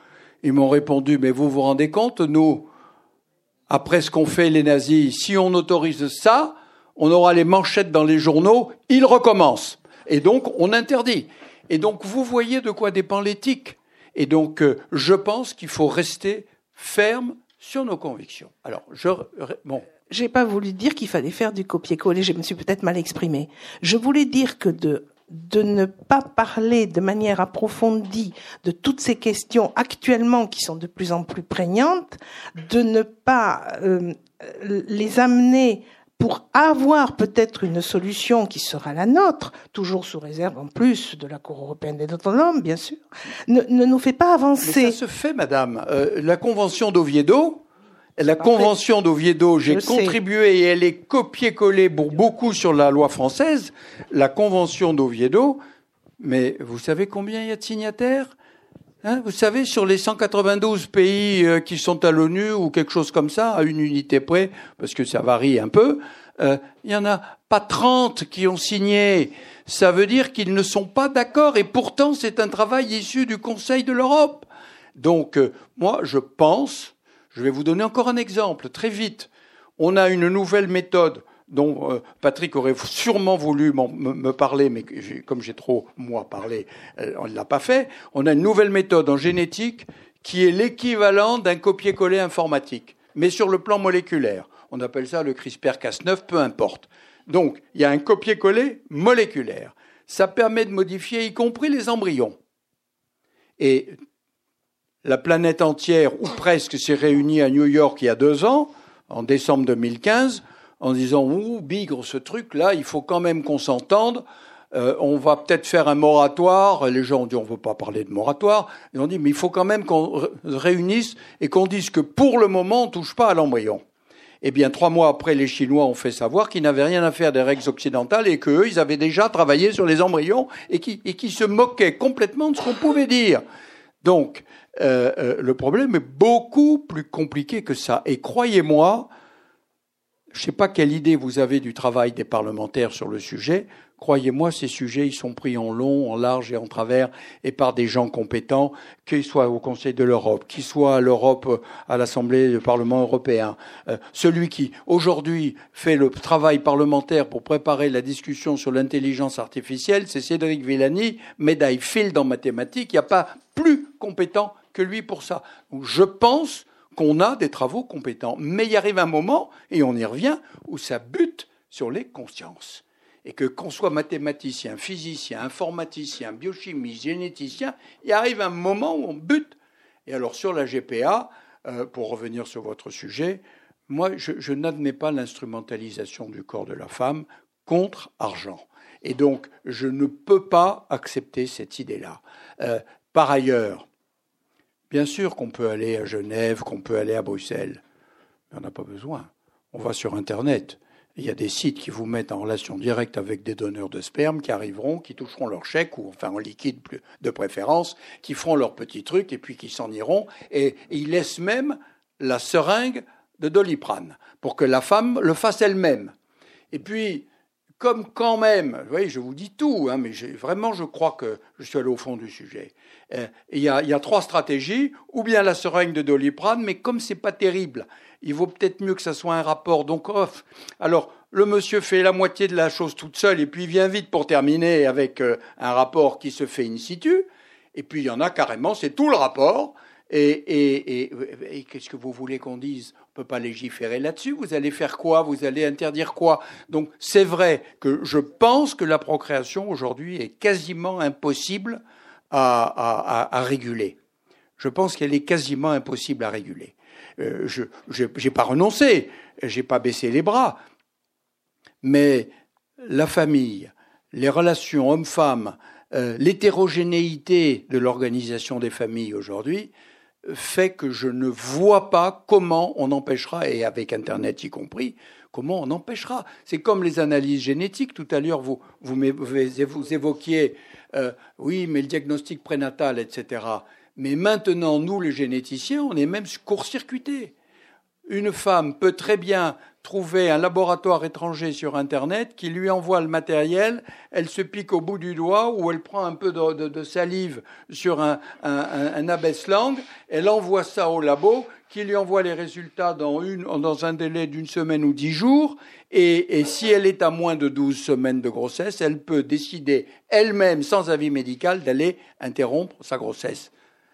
Ils m'ont répondu, mais vous vous rendez compte, nous, après ce qu'ont fait les nazis, si on autorise ça, on aura les manchettes dans les journaux, ils recommencent. Et donc on interdit. Et donc vous voyez de quoi dépend l'éthique. Et donc, euh, je pense qu'il faut rester ferme sur nos convictions. Alors, je bon. J'ai pas voulu dire qu'il fallait faire du copier-coller. Je me suis peut-être mal exprimé. Je voulais dire que de de ne pas parler de manière approfondie de toutes ces questions actuellement qui sont de plus en plus prégnantes, de ne pas euh, les amener pour avoir peut-être une solution qui sera la nôtre, toujours sous réserve en plus de la Cour européenne des droits de l'homme, bien sûr, ne, ne, nous fait pas avancer. Mais ça se fait, madame. Euh, la Convention d'Oviedo, la Convention d'Oviedo, j'ai contribué et elle est copiée-collée pour beaucoup sur la loi française. La Convention d'Oviedo, mais vous savez combien il y a de signataires Hein, vous savez, sur les 192 pays euh, qui sont à l'ONU ou quelque chose comme ça, à une unité près, parce que ça varie un peu, euh, il y en a pas 30 qui ont signé. Ça veut dire qu'ils ne sont pas d'accord et pourtant c'est un travail issu du Conseil de l'Europe. Donc euh, moi je pense, je vais vous donner encore un exemple très vite. On a une nouvelle méthode dont euh, Patrick aurait sûrement voulu me parler, mais comme j'ai trop, moi, parlé, euh, on ne l'a pas fait. On a une nouvelle méthode en génétique qui est l'équivalent d'un copier-coller informatique, mais sur le plan moléculaire. On appelle ça le CRISPR-Cas9, peu importe. Donc, il y a un copier-coller moléculaire. Ça permet de modifier y compris les embryons. Et la planète entière, ou presque, s'est réunie à New York il y a deux ans, en décembre 2015, en disant ouh bigre ce truc là, il faut quand même qu'on s'entende. Euh, on va peut-être faire un moratoire. Les gens ont dit on ne veut pas parler de moratoire. Ils ont dit mais il faut quand même qu'on réunisse et qu'on dise que pour le moment on touche pas à l'embryon. Eh bien, trois mois après, les Chinois ont fait savoir qu'ils n'avaient rien à faire des règles occidentales et qu'eux, ils avaient déjà travaillé sur les embryons et qui, et se moquaient complètement de ce qu'on pouvait dire. Donc, euh, euh, le problème est beaucoup plus compliqué que ça. Et croyez-moi, je ne sais pas quelle idée vous avez du travail des parlementaires sur le sujet. Croyez-moi, ces sujets, ils sont pris en long, en large et en travers, et par des gens compétents, qu'ils soient au Conseil de l'Europe, qu'ils soient à l'Europe, à l'Assemblée du Parlement européen. Euh, celui qui, aujourd'hui, fait le travail parlementaire pour préparer la discussion sur l'intelligence artificielle, c'est Cédric Villani, médaille Field en mathématiques. Il n'y a pas plus compétent que lui pour ça. Je pense qu'on a des travaux compétents. Mais il arrive un moment, et on y revient, où ça bute sur les consciences. Et que qu'on soit mathématicien, physicien, informaticien, biochimiste, généticien, il arrive un moment où on bute. Et alors sur la GPA, euh, pour revenir sur votre sujet, moi je, n'admets pas l'instrumentalisation du corps de la femme contre argent. Et donc je ne peux pas accepter cette idée-là. Euh, par ailleurs, Bien sûr qu'on peut aller à Genève, qu'on peut aller à Bruxelles, mais on n'a pas besoin. On va sur Internet. Il y a des sites qui vous mettent en relation directe avec des donneurs de sperme qui arriveront, qui toucheront leur chèque, ou enfin en liquide de préférence, qui feront leur petit truc et puis qui s'en iront. Et, ils laissent même la seringue de doliprane pour que la femme le fasse elle-même. Et puis, comme quand même, vous voyez, je vous dis tout, hein, mais vraiment, je crois que je suis allé au fond du sujet. Euh, il, y a, trois stratégies, ou bien la seringue de doliprane, mais comme c'est pas terrible, il vaut peut-être mieux que ça soit un rapport. Donc, off. Alors, le monsieur fait la moitié de la chose toute seule, et puis il vient vite pour terminer avec euh, un rapport qui se fait in situ. Et puis il y en a carrément, c'est tout le rapport. Et, qu'est-ce que vous voulez qu'on dise? On ne peut pas légiférer là-dessus. Vous allez faire quoi? Vous allez interdire quoi? Donc c'est vrai que je pense que la procréation aujourd'hui est quasiment impossible à, réguler. Je pense qu'elle est quasiment impossible à réguler. Euh, je n'ai pas renoncé, j'ai pas baissé les bras, mais la famille, les relations hommes-femmes, euh, l'hétérogénéité de l'organisation des familles aujourd'hui fait que je ne vois pas comment on empêchera, et avec Internet y compris, comment on empêchera. C'est comme les analyses génétiques. Tout à l'heure, vous, vous, évoquiez, euh, oui, mais le diagnostic prénatal, etc. Mais maintenant, nous, les généticiens, on est même court-circuités. Une femme peut très bien trouver un laboratoire étranger sur Internet qui lui envoie le matériel, elle se pique au bout du doigt ou elle prend un peu de, salive sur un, un, abaisse-langue, elle envoie ça au labo qui lui envoie les résultats dans, une, dans un délai d'une semaine ou dix jours. Et, et, si elle est à moins de douze semaines de grossesse, elle peut décider elle-même, sans avis médical, d'aller interrompre sa grossesse.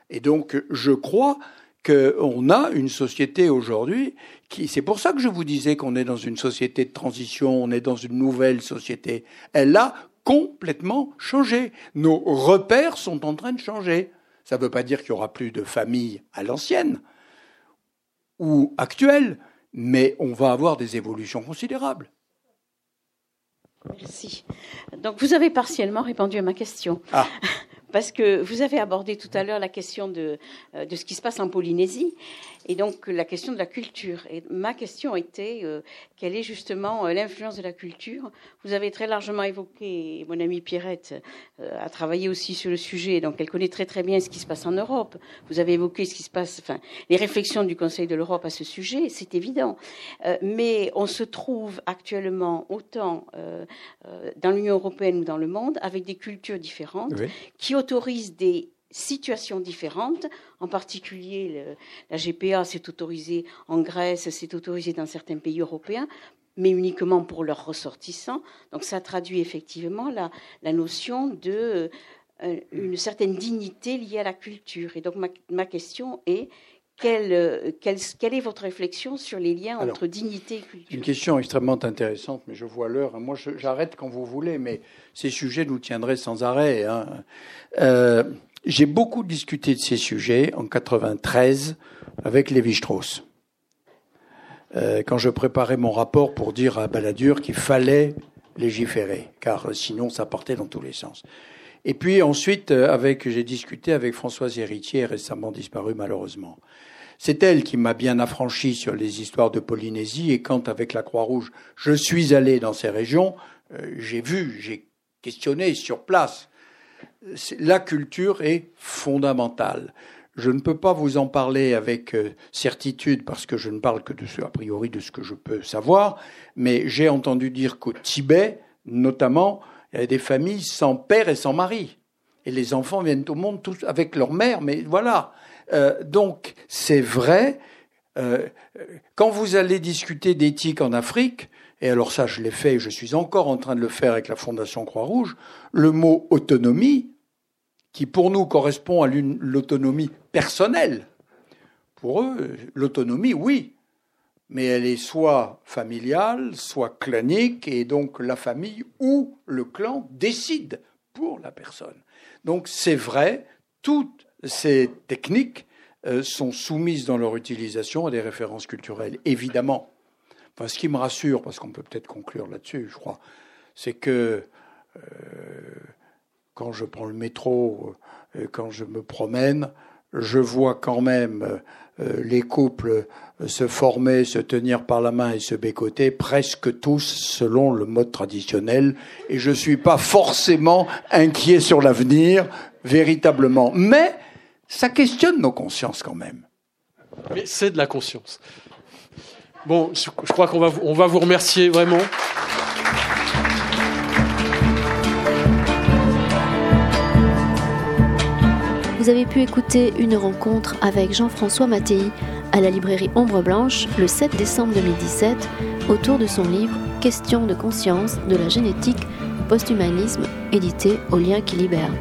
Et donc, je crois qu'on a une société aujourd'hui qui, c'est pour ça que je vous disais qu'on est dans une société de transition, on est dans une nouvelle société. Elle a complètement changé. Nos repères sont en train de changer. Ça ne veut pas dire qu'il y aura plus de famille à l'ancienne ou actuelle, mais on va avoir des évolutions considérables. Merci. Donc vous avez partiellement répondu à ma question. Ah. parce que vous avez abordé tout à l'heure la question de, euh, ce qui se passe en Polynésie et donc la question de la culture. Et ma question était euh, quelle est justement euh, l'influence de la culture? Vous avez très largement évoqué, mon amie Pierrette a travaillé aussi sur le sujet, donc elle connaît très très bien ce qui se passe en Europe. Vous avez évoqué ce qui se passe, enfin les réflexions du Conseil de l'Europe à ce sujet, c'est évident. mais on se trouve actuellement autant dans l'Union européenne ou dans le monde avec des cultures différentes qui autorise des situations différentes. En particulier, la GPA s'est autorisée en Grèce, s'est autorisée dans certains pays européens, mais uniquement pour leurs ressortissants. Donc ça traduit effectivement la, la notion de euh, une certaine dignité liée à la culture. Et donc ma, ma question est quelle, quelle, quelle, est votre réflexion sur les liens entre dignité et culture? Une question extrêmement intéressante, mais je vois l'heure. Moi, j'arrête quand vous voulez, mais ces sujets nous tiendraient sans arrêt. Hein. Euh, J'ai beaucoup discuté de ces sujets en 93 avec Lévi-Strauss. Euh, quand je préparais mon rapport pour dire à Balladur qu'il fallait légiférer, car sinon ça partait dans tous les sens. Et puis ensuite, euh, avec, j'ai discuté avec Françoise Héritier, récemment disparue malheureusement. C'est elle qui m'a bien affranchi sur les histoires de Polynésie et quand, avec la Croix-Rouge, je suis allé dans ces régions, euh, j'ai vu, j'ai questionné sur place. La culture est fondamentale. Je ne peux pas vous en parler avec euh, certitude parce que je ne parle que de ce, a priori de ce que je peux savoir, mais j'ai entendu dire qu'au Tibet, notamment, il y a des familles sans père et sans mari. Et les enfants viennent au monde tous avec leur mère, mais voilà. Euh, donc c'est vrai. Euh, quand vous allez discuter d'éthique en Afrique, et alors ça je l'ai fait et je suis encore en train de le faire avec la Fondation Croix-Rouge, le mot autonomie, qui pour nous correspond à l'autonomie personnelle, pour eux, l'autonomie, oui, mais elle est soit familiale, soit clanique, et donc la famille ou le clan décide pour la personne. Donc c'est vrai, toutes ces techniques euh, sont soumises dans leur utilisation à des références culturelles, évidemment. Enfin, ce qui me rassure, parce qu'on peut peut-être conclure là-dessus, je crois, c'est que euh, quand je prends le métro, euh, quand je me promène, je vois quand même les couples se former, se tenir par la main et se bécoter, presque tous selon le mode traditionnel. Et je ne suis pas forcément inquiet sur l'avenir, véritablement. Mais ça questionne nos consciences quand même. Mais c'est de la conscience. Bon, je, crois qu'on va, vous remercier vraiment. Vous avez pu écouter une rencontre avec Jean-François Mattei à la librairie Ombre Blanche le 7 décembre 2017 autour de son livre Questions de conscience de la génétique, posthumanisme, édité au lien qui libère.